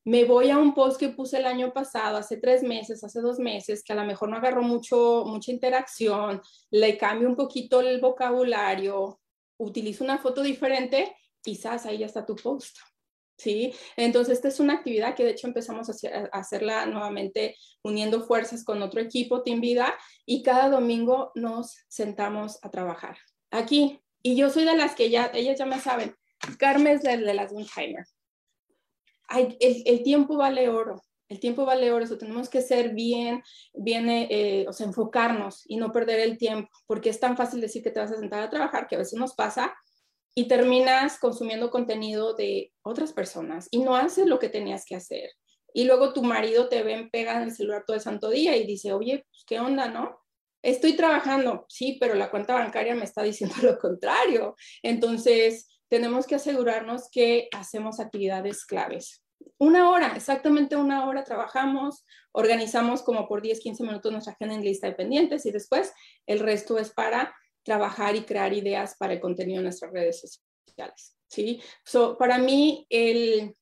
Me voy a un post que puse el año pasado, hace tres meses, hace dos meses, que a lo mejor no agarró mucho, mucha interacción, le cambio un poquito el vocabulario, utilizo una foto diferente, quizás ahí ya está tu post. ¿Sí? Entonces, esta es una actividad que de hecho empezamos a, hacerla nuevamente uniendo fuerzas con otro equipo, Team Vida, y cada domingo nos sentamos a trabajar. Aquí, y yo soy de las que ya, ellas ya me saben, Carmen es de, de las timer. hay, el, tiempo vale oro. El tiempo vale oro, eso tenemos que ser bien, bien, eh, o sea, enfocarnos y no perder el tiempo, porque es tan fácil decir que te vas a sentar a trabajar, que a veces nos pasa, y terminas consumiendo contenido de otras personas y no haces lo que tenías que hacer. Y luego tu marido te ven, pega en el celular todo el santo día y dice, oye, pues, ¿qué onda, no? Estoy trabajando, sí, pero la cuenta bancaria me está diciendo lo contrario. Entonces, tenemos que asegurarnos que hacemos actividades claves. Una hora, exactamente una hora trabajamos, organizamos como por 10, 15 minutos nuestra agenda en lista de pendientes y después el resto es para trabajar y crear ideas para el contenido en nuestras redes sociales. ¿sí? So, para mí, el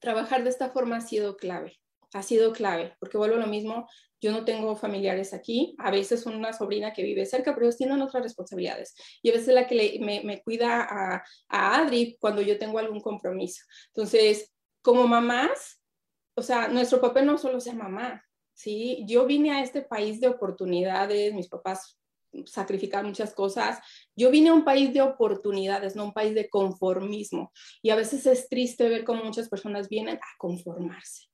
trabajar de esta forma ha sido clave, ha sido clave, porque vuelvo a lo mismo, yo no tengo familiares aquí, a veces una sobrina que vive cerca, pero ellos tienen otras responsabilidades. Y a veces la que me, cuida a, a Adri cuando yo tengo algún compromiso. Entonces, como mamás, o sea, nuestro papel no solo ser mamá, ¿sí? Yo vine a este país de oportunidades, mis papás sacrificar muchas cosas. Yo vine a un país de oportunidades, no un país de conformismo. Y a veces es triste ver cómo muchas personas vienen a conformarse,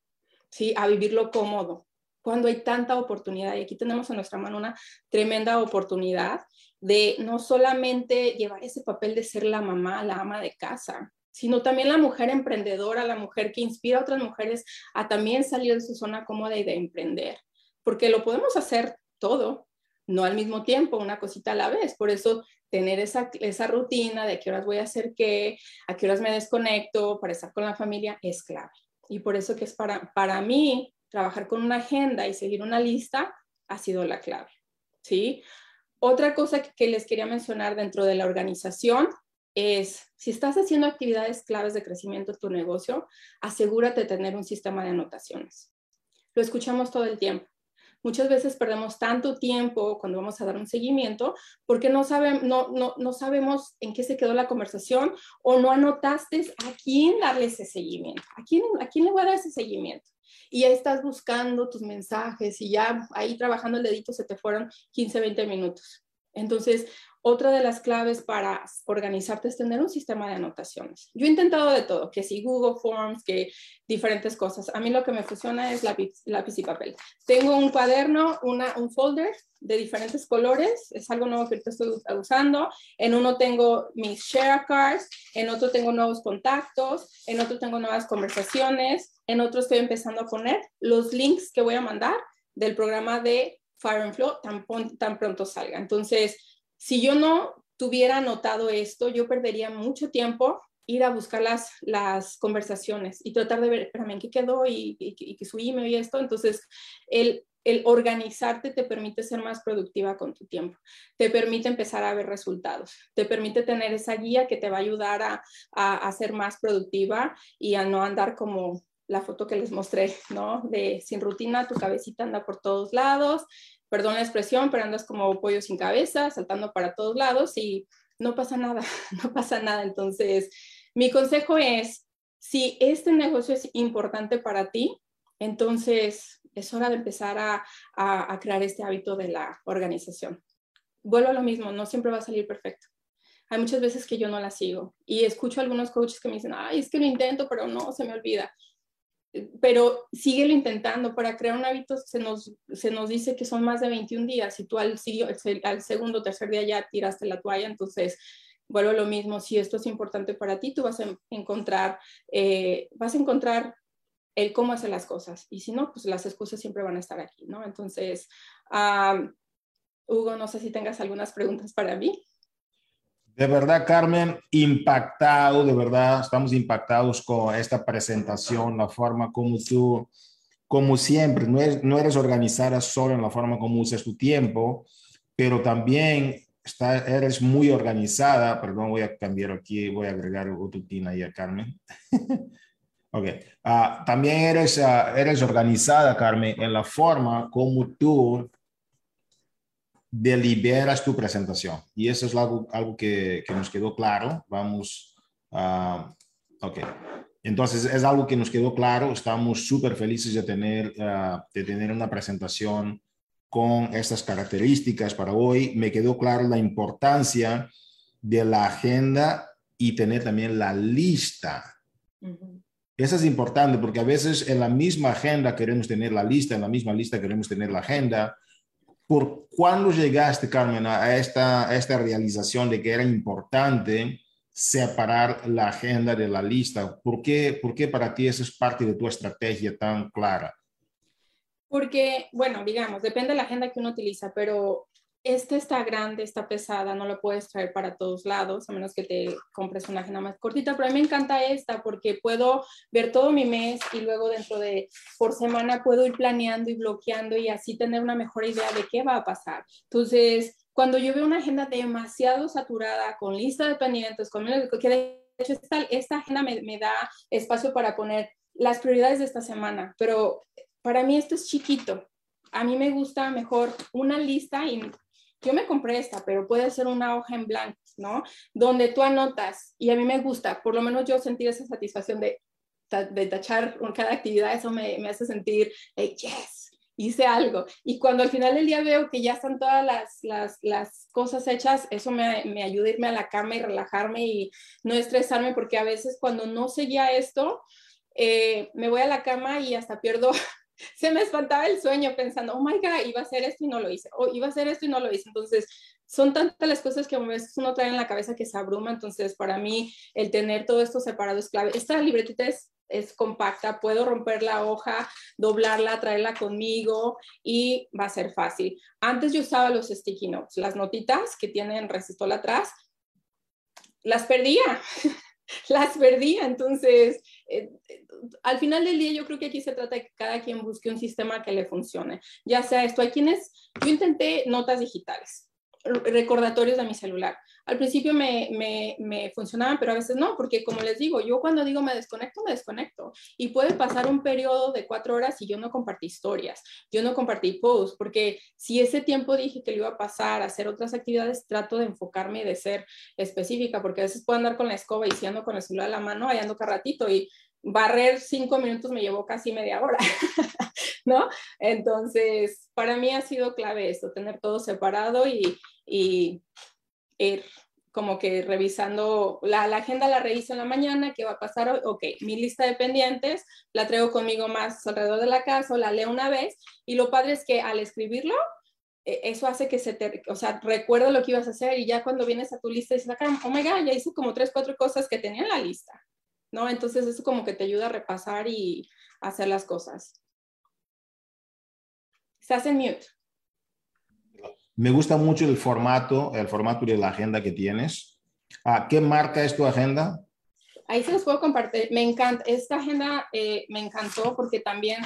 ¿sí? A vivir lo cómodo, cuando hay tanta oportunidad. Y aquí tenemos en nuestra mano una tremenda oportunidad de no solamente llevar ese papel de ser la mamá, la ama de casa, sino también la mujer emprendedora, la mujer que inspira a otras mujeres a también salir de su zona cómoda y de emprender, porque lo podemos hacer todo, no al mismo tiempo, una cosita a la vez. Por eso tener esa, esa rutina de a qué horas voy a hacer qué, a qué horas me desconecto para estar con la familia es clave. Y por eso que es para, para mí trabajar con una agenda y seguir una lista ha sido la clave. ¿sí? Otra cosa que les quería mencionar dentro de la organización es, si estás haciendo actividades claves de crecimiento de tu negocio, asegúrate de tener un sistema de anotaciones. Lo escuchamos todo el tiempo. Muchas veces perdemos tanto tiempo cuando vamos a dar un seguimiento porque no, no, no, no sabemos en qué se quedó la conversación o no anotaste a quién darle ese seguimiento, a quién, a quién le voy a dar ese seguimiento y ya estás buscando tus mensajes y ya ahí trabajando el dedito se te fueron 15, 20 minutos. Entonces, otra de las claves para organizarte es tener un sistema de anotaciones. Yo he intentado de todo, que si Google Forms, que diferentes cosas. A mí lo que me funciona es lápiz, lápiz y papel. Tengo un cuaderno, una, un folder de diferentes colores, es algo nuevo que estoy usando. En uno tengo mis share cards, en otro tengo nuevos contactos, en otro tengo nuevas conversaciones, en otro estoy empezando a poner los links que voy a mandar del programa de Fire and Flow tan, tan pronto salga. Entonces, si yo no tuviera notado esto, yo perdería mucho tiempo ir a buscar las, las conversaciones y tratar de ver, espérame, qué quedó? Y, y, que su email y esto. Entonces, el, el organizarte te permite ser más productiva con tu tiempo, te permite empezar a ver resultados, te permite tener esa guía que te va a ayudar a, a ser más productiva y a no andar como la foto que les mostré, ¿no? De sin rutina, tu cabecita anda por todos lados perdón la expresión, pero andas como pollo sin cabeza, saltando para todos lados y no pasa nada, no pasa nada. Entonces, mi consejo es, si este negocio es importante para ti, entonces es hora de empezar a, a, crear este hábito de la organización. Vuelvo a lo mismo, no siempre va a salir perfecto. Hay muchas veces que yo no la sigo y escucho a algunos coaches que me dicen, ay, es que lo intento, pero no, se me olvida pero síguelo intentando. Para crear un hábito se nos, se nos dice que son más de 21 días y tú al, al segundo o tercer día ya tiraste la toalla, entonces vuelvo a lo mismo, si esto es importante para ti, tú vas a encontrar, eh, vas a encontrar el cómo hacer las cosas y si no, pues las excusas siempre van a estar aquí, ¿no? Entonces, Hugo, no sé si tengas algunas preguntas para mí. De verdad, Carmen, impactado, de verdad, estamos impactados con esta presentación, la forma como tú, como siempre, no eres, no eres organizada solo en la forma como usas tu tiempo, pero también está, eres muy organizada. Perdón, voy a cambiar aquí, voy a agregar otro pin ahí a Carmen. ok. Uh, también eres, uh, eres organizada, Carmen, en la forma como tú deliberas tu presentación. Y eso es algo, algo que, que nos quedó claro. Vamos a... ok. Entonces, es algo que nos quedó claro. Estamos súper felices de tener, ah, de tener una presentación con estas características para hoy. Me quedó claro la importancia de la agenda y tener también la lista Eso es importante porque a veces en la misma agenda queremos tener la lista, en la misma lista queremos tener la agenda. ¿Por cuándo llegaste, Carmen, a esta, a esta realización de que era importante separar la agenda de la lista? ¿Por qué, ¿Por qué para ti eso es parte de tu estrategia tan clara? Porque, bueno, digamos, depende de la agenda que uno utiliza, pero este está grande, está pesada, no lo puedes traer para todos lados, a menos que te compres una agenda más cortita, pero a mí me encanta esta porque puedo ver todo mi mes y luego dentro de, por semana puedo ir planeando y bloqueando y así tener una mejor idea de qué va a pasar. Entonces, cuando yo veo una agenda demasiado saturada, con lista de pendientes, con que de hecho esta, esta agenda me, me da espacio para poner las prioridades de esta semana, pero para mí esto es chiquito. A mí me gusta mejor una lista y yo me compré esta, pero puede ser una hoja en blanco, ¿no? Donde tú anotas y a mí me gusta, por lo menos yo sentir esa satisfacción de, de tachar cada actividad, eso me, me hace sentir, yes, hice algo. Y cuando al final del día veo que ya están todas las, las, las cosas hechas, eso me, me, ayuda a irme a la cama y relajarme y no estresarme, porque a veces cuando no seguía esto, eh, me voy a la cama y hasta pierdo se me espantaba el sueño pensando, oh my God, iba a hacer esto y no lo hice, o iba a hacer esto y no lo hice. Entonces, son tantas las cosas que a veces uno trae en la cabeza que se abruma. Entonces, para mí, el tener todo esto separado es clave. Esta libretita es, es compacta, puedo romper la hoja, doblarla, traerla conmigo y va a ser fácil. Antes yo usaba los sticky notes, las notitas que tienen resistol atrás, las perdía. las perdía. Entonces, eh, al final del día yo creo que aquí se trata de que cada quien busque un sistema que le funcione. Ya sea esto, hay quienes, yo intenté notas digitales, recordatorios de mi celular al principio me, me, me, funcionaban, pero a veces no, porque como les digo, yo cuando digo me desconecto, me desconecto. Y puede pasar un periodo de cuatro horas y yo no compartí historias, yo no compartí posts, porque si ese tiempo dije que lo iba a pasar a hacer otras actividades, trato de enfocarme y de ser específica, porque a veces puedo andar con la escoba y si ando con el celular a la mano, ahí ando cada ratito y barrer cinco minutos me llevó casi media hora, ¿no? Entonces, para mí ha sido clave esto, tener todo separado y, y ir como que revisando, la, la, agenda la reviso en la mañana, ¿qué va a pasar? Ok, mi lista de pendientes la traigo conmigo más alrededor de la casa, la leo una vez y lo padre es que al escribirlo, e, eso hace que se te, o sea, recuerda lo que ibas a hacer y ya cuando vienes a tu lista dices, ah, oh my God, ya hice como tres, cuatro cosas que tenía en la lista, ¿no? Entonces eso como que te ayuda a repasar y hacer las cosas. Estás en mute. Me gusta mucho el formato, el formato de la agenda que tienes. Ah, ¿Qué marca es tu agenda? Ahí se los puedo compartir. Me encanta, esta agenda eh, me encantó porque también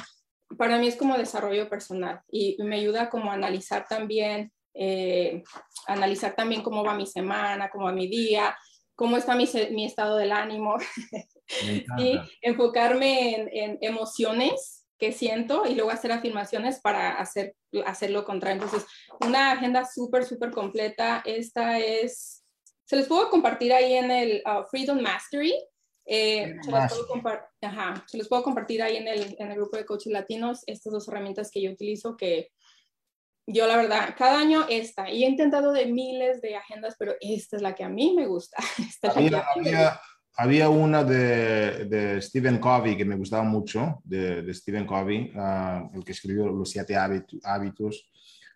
para mí es como desarrollo personal y me ayuda como a analizar también, eh, analizar también cómo va mi semana, cómo va mi día, cómo está mi, mi estado del ánimo y enfocarme en, en emociones que siento y luego hacer afirmaciones para hacer, hacer lo contrario. Entonces, una agenda súper, súper completa. Esta es, se les puedo compartir ahí en el uh, Freedom Mastery. Eh, se, los puedo Ajá, se, los puedo compartir ahí en el, en el grupo de coaches latinos estas dos herramientas que yo utilizo que yo la verdad, cada año esta, y he intentado de miles de agendas, pero esta es la que a mí me gusta. Esta había una de, de, Stephen Covey que me gustaba mucho, de, de Stephen Covey, uh, el que escribió Los siete hábitos.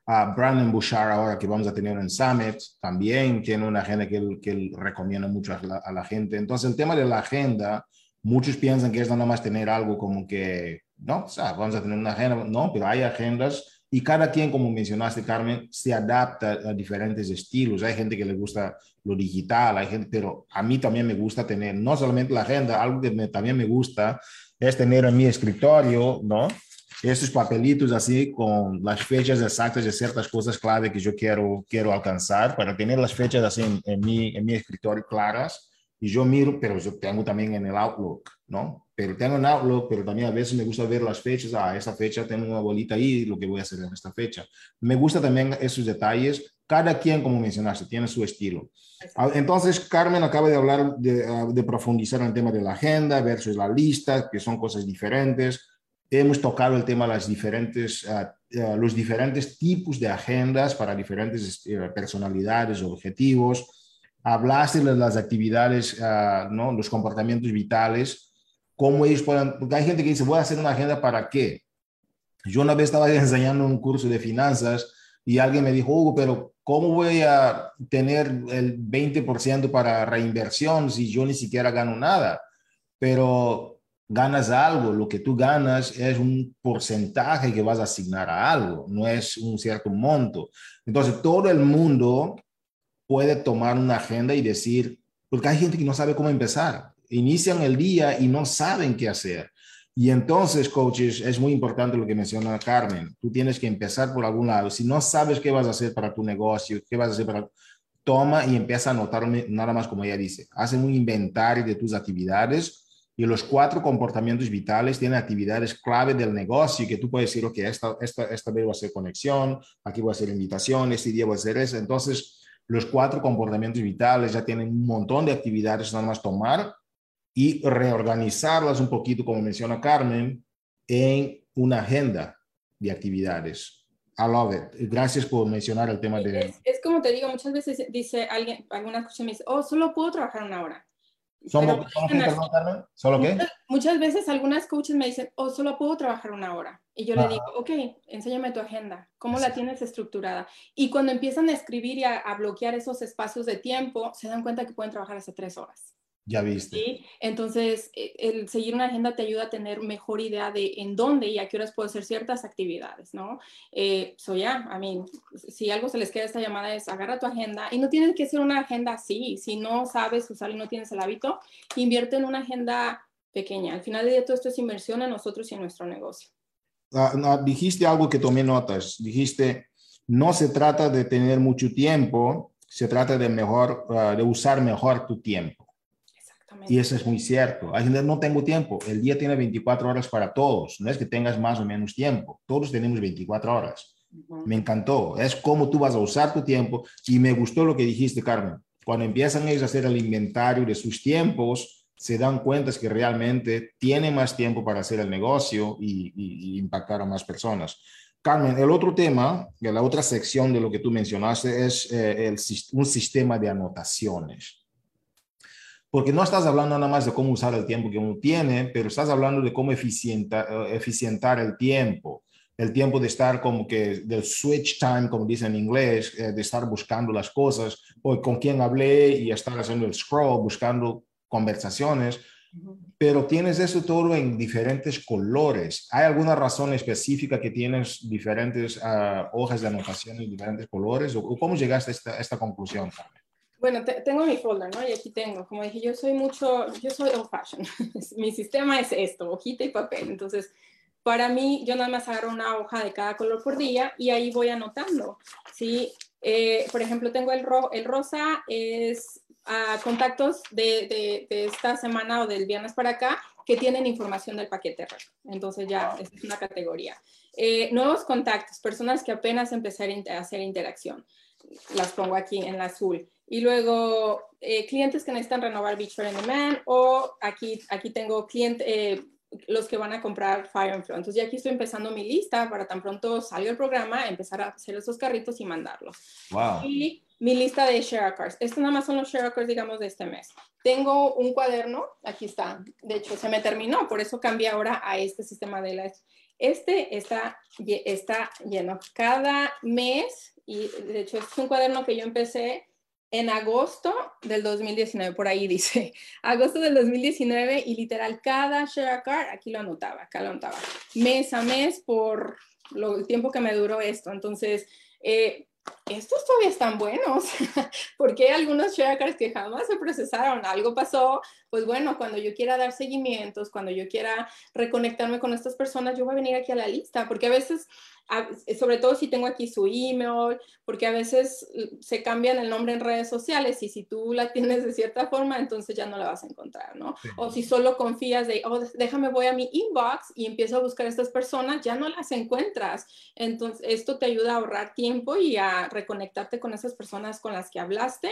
Uh, Brandon Bouchard, ahora que vamos a tener en Summit, también tiene una agenda que él, que él recomienda mucho a la, a la, gente. Entonces, el tema de la agenda, muchos piensan que es nada más tener algo como que, no, o sea, vamos a tener una agenda, no, pero hay agendas y cada quien, como mencionaste, Carmen, se adapta a diferentes estilos. Hay gente que le gusta lo digital, hay gente, pero a mí también me gusta tener, no solamente la agenda, algo que también me gusta es tener en mi escritorio, ¿no? Estos papelitos así con las fechas exactas de ciertas cosas clave que yo quiero, quiero alcanzar, para tener las fechas así en, en, mi, en mi escritorio claras. Y yo miro, pero yo tengo también en el Outlook, ¿no? Pero tengo un Outlook, pero también a veces me gusta ver las fechas. Ah, esa fecha tengo una bolita ahí, lo que voy a hacer en esta fecha. Me gusta también esos detalles. Cada quien, como mencionaste, tiene su estilo. Ah, entonces, Carmen acaba de hablar de, ah, de profundizar en el tema de la agenda versus la lista, que son cosas diferentes. Hemos tocado el tema de las diferentes, uh, los diferentes tipos de agendas para diferentes uh, personalidades, objetivos. Hablaste de las actividades, uh, ¿no? los comportamientos vitales cómo ellos puedan, porque hay gente que dice, voy a hacer una agenda para qué. Yo una vez estaba enseñando un curso de finanzas y alguien me dijo, Hugo, pero ¿cómo voy a tener el 20% para reinversión si yo ni siquiera gano nada? Pero ganas algo, lo que tú ganas es un porcentaje que vas a asignar a algo, no es un cierto monto. Entonces, todo el mundo puede tomar una agenda y decir, porque hay gente que no sabe cómo empezar, inician el día y no saben qué hacer. Y entonces, coaches, es muy importante lo que menciona Carmen. Tú tienes que empezar por algún lado. Si no sabes qué vas a hacer para tu negocio, qué vas a hacer para... Toma y empieza a anotar nada más como ella dice. Hacen un inventario de tus actividades y los cuatro comportamientos vitales tienen actividades clave del negocio que tú puedes decir, ok, esta, esta, esta vez voy a hacer conexión, aquí voy a hacer invitación, este día voy a hacer eso. Entonces, los cuatro comportamientos vitales ya tienen un montón de actividades, nada más tomar y reorganizarlas un poquito, como menciona Carmen, en una agenda de actividades. I love it. Gracias por mencionar el tema de... Es, como te digo, muchas veces dice alguien, alguna cosa me dice, oh, solo puedo trabajar una hora. ¿Somos, Carmen? ¿Solo qué? Muchas, veces algunas coaches me dicen, oh, solo puedo trabajar una hora. Y yo le digo, ok, enséñame tu agenda, ¿cómo la tienes estructurada? Y cuando empiezan a escribir y a, a bloquear esos espacios de tiempo, se dan cuenta que pueden trabajar hasta tres horas. Ya viste. ¿sí? Entonces, e, el seguir una agenda te ayuda a tener mejor idea de en dónde y a qué horas puedo hacer ciertas actividades, ¿no? Eh, so ya, a mí, si algo se les queda esta llamada es agarra tu agenda y no tienes que ser una agenda así. Si no sabes usar y no tienes el hábito, invierte en una agenda pequeña. Al final de día, todo esto es inversión en nosotros y en nuestro negocio. Ah, dijiste algo que tomé notas. Dijiste, no se trata de tener mucho tiempo, se trata de mejor, ah, de usar mejor tu tiempo. Y eso es muy cierto. Hay gente, no tengo tiempo. El día tiene 24 horas para todos. No es que tengas más o menos tiempo. Todos tenemos 24 horas. Me encantó. Es cómo tú vas a usar tu tiempo. Y me gustó lo que dijiste, Carmen. Cuando empiezan ellos a hacer el inventario de sus tiempos, se dan cuenta que realmente tienen más tiempo para hacer el negocio y, impactar a más personas. Carmen, el otro tema, la otra sección de lo que tú mencionaste es eh, el, un sistema de anotaciones porque no estás hablando nada más de cómo usar el tiempo que uno tiene, pero estás hablando de cómo eficientar, eh, eficientar el tiempo, el tiempo de estar como que del switch time, como dicen en inglés, eh, de estar buscando las cosas, o con quién hablé y estar haciendo el scroll, buscando conversaciones, pero tienes eso todo en diferentes colores. ¿Hay alguna razón específica que tienes diferentes uh, hojas de anotación en diferentes colores? ¿O cómo llegaste a esta, esta conclusión, Carmen? Bueno, tengo mi folder, ¿no? Y aquí tengo, como dije, yo soy mucho, yo soy old fashion. mi sistema es esto, hojita y papel. Entonces, para mí, yo nada más agarro una hoja de cada color por día y ahí voy anotando, ¿sí? Eh, por ejemplo, tengo el, ro el rosa, es a contactos de, de, esta semana o del viernes para acá que tienen información del paquete Entonces ya, es una categoría. Eh, nuevos contactos, personas que apenas empezaron a hacer interacción. Las pongo aquí en la azul. Y luego, eh, clientes que necesitan renovar Beachfire on Demand o aquí, aquí tengo clientes, eh, los que van a comprar Fire and Flow. Entonces ya aquí estoy empezando mi lista para tan pronto salga el programa, empezar a hacer esos carritos y mandarlos. Wow. Y mi lista de share cards. Estos nada más son los share cards, digamos, de este mes. Tengo un cuaderno, aquí está. De hecho, se me terminó, por eso cambié ahora a este sistema de las... Este está, está lleno cada mes y de hecho es un cuaderno que yo empecé en agosto del 2019, por ahí dice, agosto del 2019 y literal cada share card, aquí lo anotaba, acá lo anotaba, mes a mes por lo, el tiempo que me duró esto. Entonces, eh, estos todavía están buenos, porque hay algunos share cards que jamás se procesaron, algo pasó, pues bueno, cuando yo quiera dar seguimientos, cuando yo quiera reconectarme con estas personas, yo voy a venir aquí a la lista, porque a veces sobre todo si tengo aquí su email, porque a veces mm, se cambian el nombre en redes sociales y si tú la tienes de cierta forma, entonces ya no la vas a encontrar, ¿no? O si solo confías de, oh, déjame, voy a mi inbox y empiezo a buscar a estas personas, ya no las encuentras. Entonces, esto te ayuda a ahorrar tiempo y a reconectarte con esas personas con las que hablaste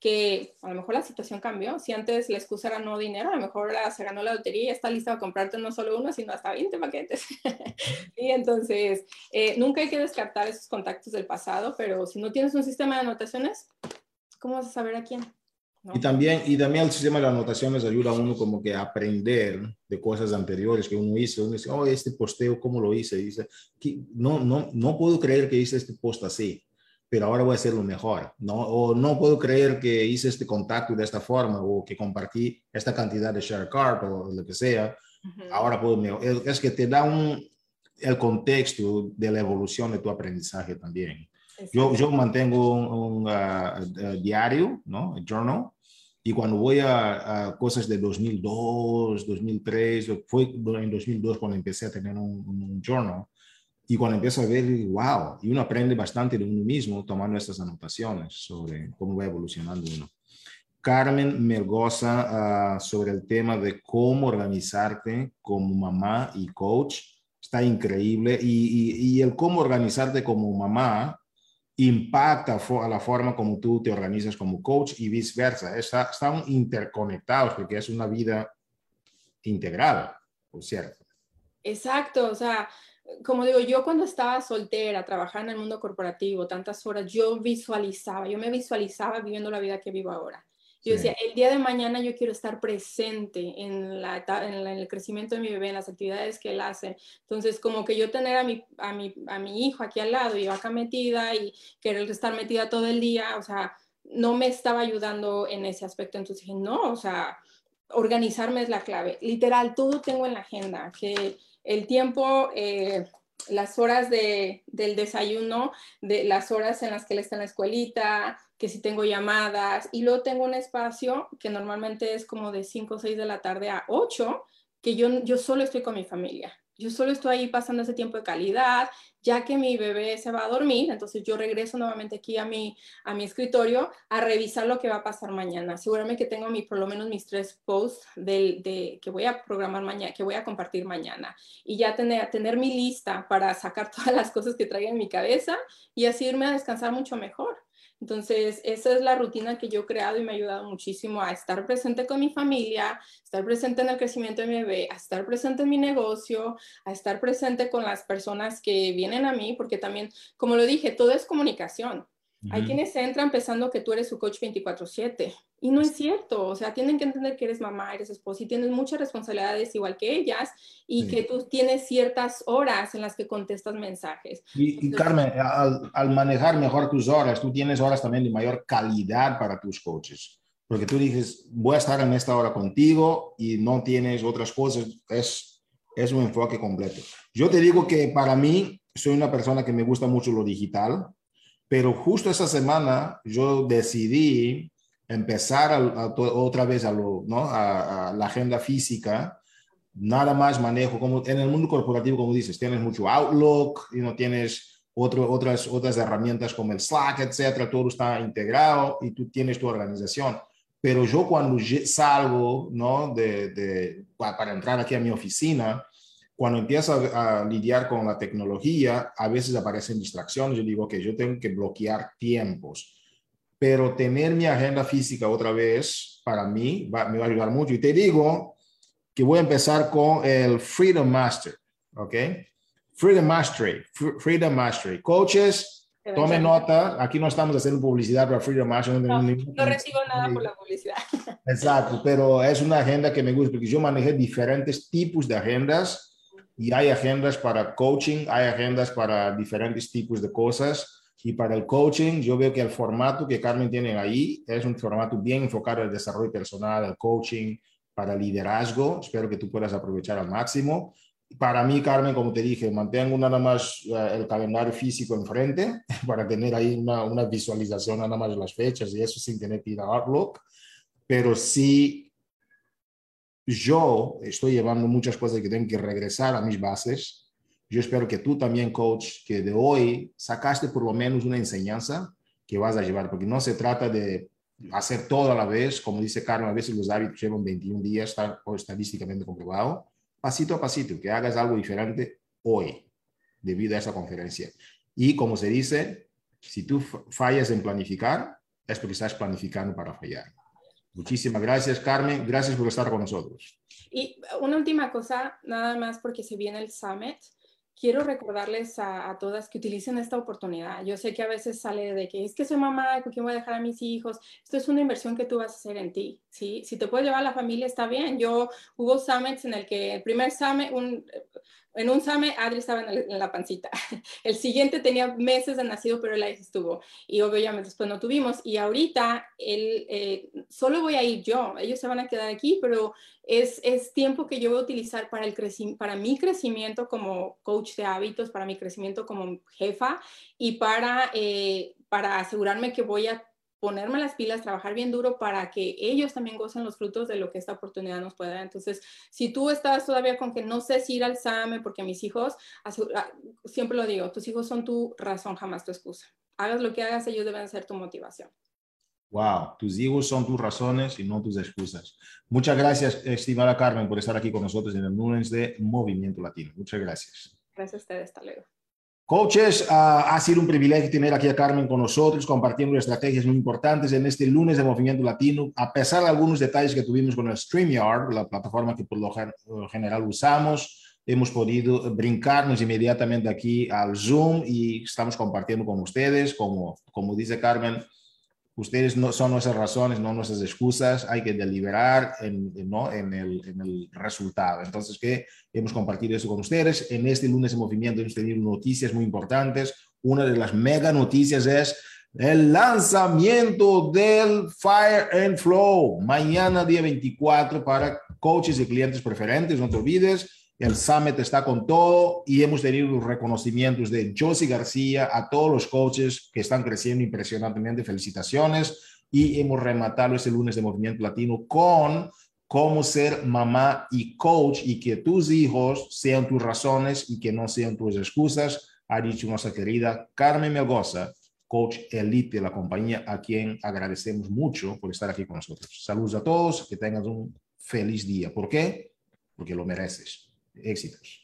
que a lo mejor la situación cambió. Si antes la excusa era no dinero, a lo mejor se ganó la lotería y está lista para comprarte no solo uno, sino hasta 20 paquetes. y entonces, eh, nunca hay que descartar esos contactos del pasado, pero si no tienes un sistema de anotaciones, ¿cómo vas a saber a quién? Y, también, y también el sistema de anotaciones ayuda a uno como que a aprender de cosas anteriores que uno hizo. Uno dice, oh, este posteo, ¿cómo lo hice? dice, no, no, no puedo creer que hice este post así, pero ahora voy a hacerlo mejor. ¿no? O no puedo creer que hice este contacto de esta forma o que compartí esta cantidad de share card o lo que sea. Ahora puedo Es que te da un, el contexto de la evolución de tu aprendizaje también. Yo, yo mantengo un, uh, uh, diario, ¿no? journal. Y cuando voy a, cosas de 2002, 2003, fue en 2002 cuando empecé a tener un, journal. Y cuando empiezo a ver, wow, y uno aprende bastante de uno mismo tomando estas anotaciones sobre cómo va evolucionando uno. Carmen Melgoza uh, sobre el tema de cómo organizarte como mamá y coach. Está increíble. Y, y, y el cómo organizarte como mamá impacta a la forma como tú te organizas como coach y viceversa. Está, están interconectados porque es una vida integrada, por cierto. Exacto, o sea, como digo, yo cuando estaba soltera, trabajando en el mundo corporativo, tantas horas, yo visualizaba, yo me visualizaba viviendo la vida que vivo ahora. Yo decía, el día de mañana yo quiero estar presente en, la, en, el crecimiento de mi bebé, en las actividades que él hace. Entonces, como que yo tener a mi, a mi, a mi hijo aquí al lado y yo acá metida y querer estar metida todo el día, o sea, no me estaba ayudando en ese aspecto. Entonces dije, no, o sea, organizarme es la clave. Literal, todo tengo en la agenda, que el tiempo... Eh, las horas de, del desayuno, de las horas en las que él está en la escuelita, que si tengo llamadas, y luego tengo un espacio que normalmente es como de 5 o 6 de la tarde a 8, que yo, yo solo estoy con mi familia. Yo solo estoy ahí pasando ese tiempo de calidad, ya que mi bebé se va a dormir, entonces yo regreso nuevamente aquí a mi, a mi escritorio a revisar lo que va a pasar mañana. Seguramente que tengo mi, por lo menos mis tres posts del, de, que voy a programar mañana, que voy a compartir mañana. Y ya tener, tener mi lista para sacar todas las cosas que traiga en mi cabeza y así irme a descansar mucho mejor. Entonces, esa es la rutina que yo he creado y me ha ayudado muchísimo a estar presente con mi familia, estar presente en el crecimiento de mi bebé, a estar presente en mi negocio, a estar presente con las personas que vienen a mí, porque también, como lo dije, todo es comunicación. Hay quienes entran pensando que tú eres su coach 24/7 y no es cierto, o sea, tienen que entender que eres mamá, eres esposa y tienes muchas responsabilidades igual que ellas y que tú tienes ciertas horas en las que contestas mensajes. Y, Carmen, al, al, manejar mejor tus horas, tú tienes horas también de mayor calidad para tus coaches, porque tú dices, voy a estar en esta hora contigo y no tienes otras cosas, es, es un enfoque completo. Yo te digo que para mí, soy una persona que me gusta mucho lo digital, pero justo esa semana yo decidí empezar otra vez a, lo, ¿no? a, la agenda física, nada más manejo, como en el mundo corporativo, como dices, tienes mucho Outlook, y no tienes otro, otras, otras herramientas como el Slack, etcétera, todo está integrado y tú tienes tu organización. Pero yo cuando salgo, ¿no? De, de, para entrar aquí a mi oficina, cuando empiezo a, lidiar con la tecnología, a veces aparecen distracciones. Yo digo que yo tengo que bloquear tiempos. Pero tener mi agenda física otra vez, para mí, me va a ayudar mucho. Y te digo que voy a empezar con el Freedom Master, ¿ok? Freedom Mastery, Freedom Mastery. Coaches, tomen nota. Aquí no estamos haciendo publicidad para Freedom Mastery. No, no recibo nada por la publicidad. Exacto, pero es una agenda que me gusta porque yo manejé diferentes tipos de agendas y hay agendas para coaching, hay agendas para diferentes tipos de cosas. Y para el coaching, yo veo que el formato que Carmen tiene ahí es un formato bien enfocado al desarrollo personal, al coaching, para liderazgo. Espero que tú puedas aprovechar al máximo. Para mí, Carmen, como te dije, mantengo nada más eh, el calendario físico enfrente para tener ahí una, una, visualización nada más de las fechas y eso sin tener que ir a Outlook. Pero sí yo estoy llevando muchas cosas que tengo que regresar a mis bases. Yo espero que tú también, coach, que de hoy sacaste por lo menos una enseñanza que vas a llevar, porque no se trata de hacer todo a la vez, como dice Carmen, a veces los hábitos llevan 21 días, está estadísticamente comprobado, pasito a pasito, que hagas algo diferente hoy, debido a esa conferencia. Y como se dice, si tú fallas en planificar, es porque estás planificando para fallar. Muchísimas gracias, Carmen. Gracias por estar con nosotros. Y una última cosa, nada más porque se viene el summit. quiero recordarles a, todas que utilicen esta oportunidad. Yo sé que a veces sale de que es que soy mamá, ¿con quién voy a dejar a mis hijos? Esto es una inversión que tú vas a hacer en ti, ¿sí? Si te puedes llevar a la familia, está bien. Yo hubo summits en el que el primer summit, un, en un SAME, Adri estaba en, la pancita. El siguiente tenía meses de nacido, pero él ahí estuvo. Y obviamente después no tuvimos. Y ahorita él, eh, solo voy a ir yo. Ellos se van a quedar aquí, pero es, es tiempo que yo voy a utilizar para, el para mi crecimiento como coach de hábitos, para mi crecimiento como jefa y para, eh, para asegurarme que voy a ponerme las pilas, trabajar bien duro para que ellos también gocen los frutos de lo que esta oportunidad nos puede dar. Entonces, si tú estás todavía con que no sé si ir al SAME, porque mis hijos, ah, siempre lo digo, tus hijos son tu razón, jamás tu excusa. Hagas lo que hagas, ellos deben ser tu motivación. Wow, tus hijos son tus razones y no tus excusas. Muchas gracias, estimada Carmen, por estar aquí con nosotros en el lunes de Movimiento Latino. Muchas gracias. Gracias a ustedes, hasta luego. Coaches, ah, ha sido un privilegio tener aquí a Carmen con nosotros, compartiendo estrategias muy importantes en este lunes de Movimiento Latino, a pesar de algunos detalles que tuvimos con el StreamYard, la plataforma que por lo general usamos, hemos podido brincarnos inmediatamente aquí al Zoom y estamos compartiendo con ustedes, como, como dice Carmen, ustedes no son nuestras razones, no nuestras excusas, hay que deliberar en, ¿no? en, el, resultado. Entonces, que hemos compartido eso con ustedes. En este lunes de movimiento hemos tenido noticias muy importantes. Una de las mega noticias es el lanzamiento del Fire and Flow, mañana día 24 para coaches y clientes preferentes, no te olvides el Summit está con todo y hemos tenido los reconocimientos de Josie García a todos los coaches que están creciendo impresionantemente. Felicitaciones. Y hemos rematado este lunes de Movimiento Latino con cómo ser mamá y coach y que tus hijos sean tus razones y que no sean tus excusas, ha dicho nuestra querida Carmen Melgoza, coach elite de la compañía, a quien agradecemos mucho por estar aquí con nosotros. Saludos a todos, que tengas un feliz día. ¿Por qué? Porque lo mereces. Éxitos.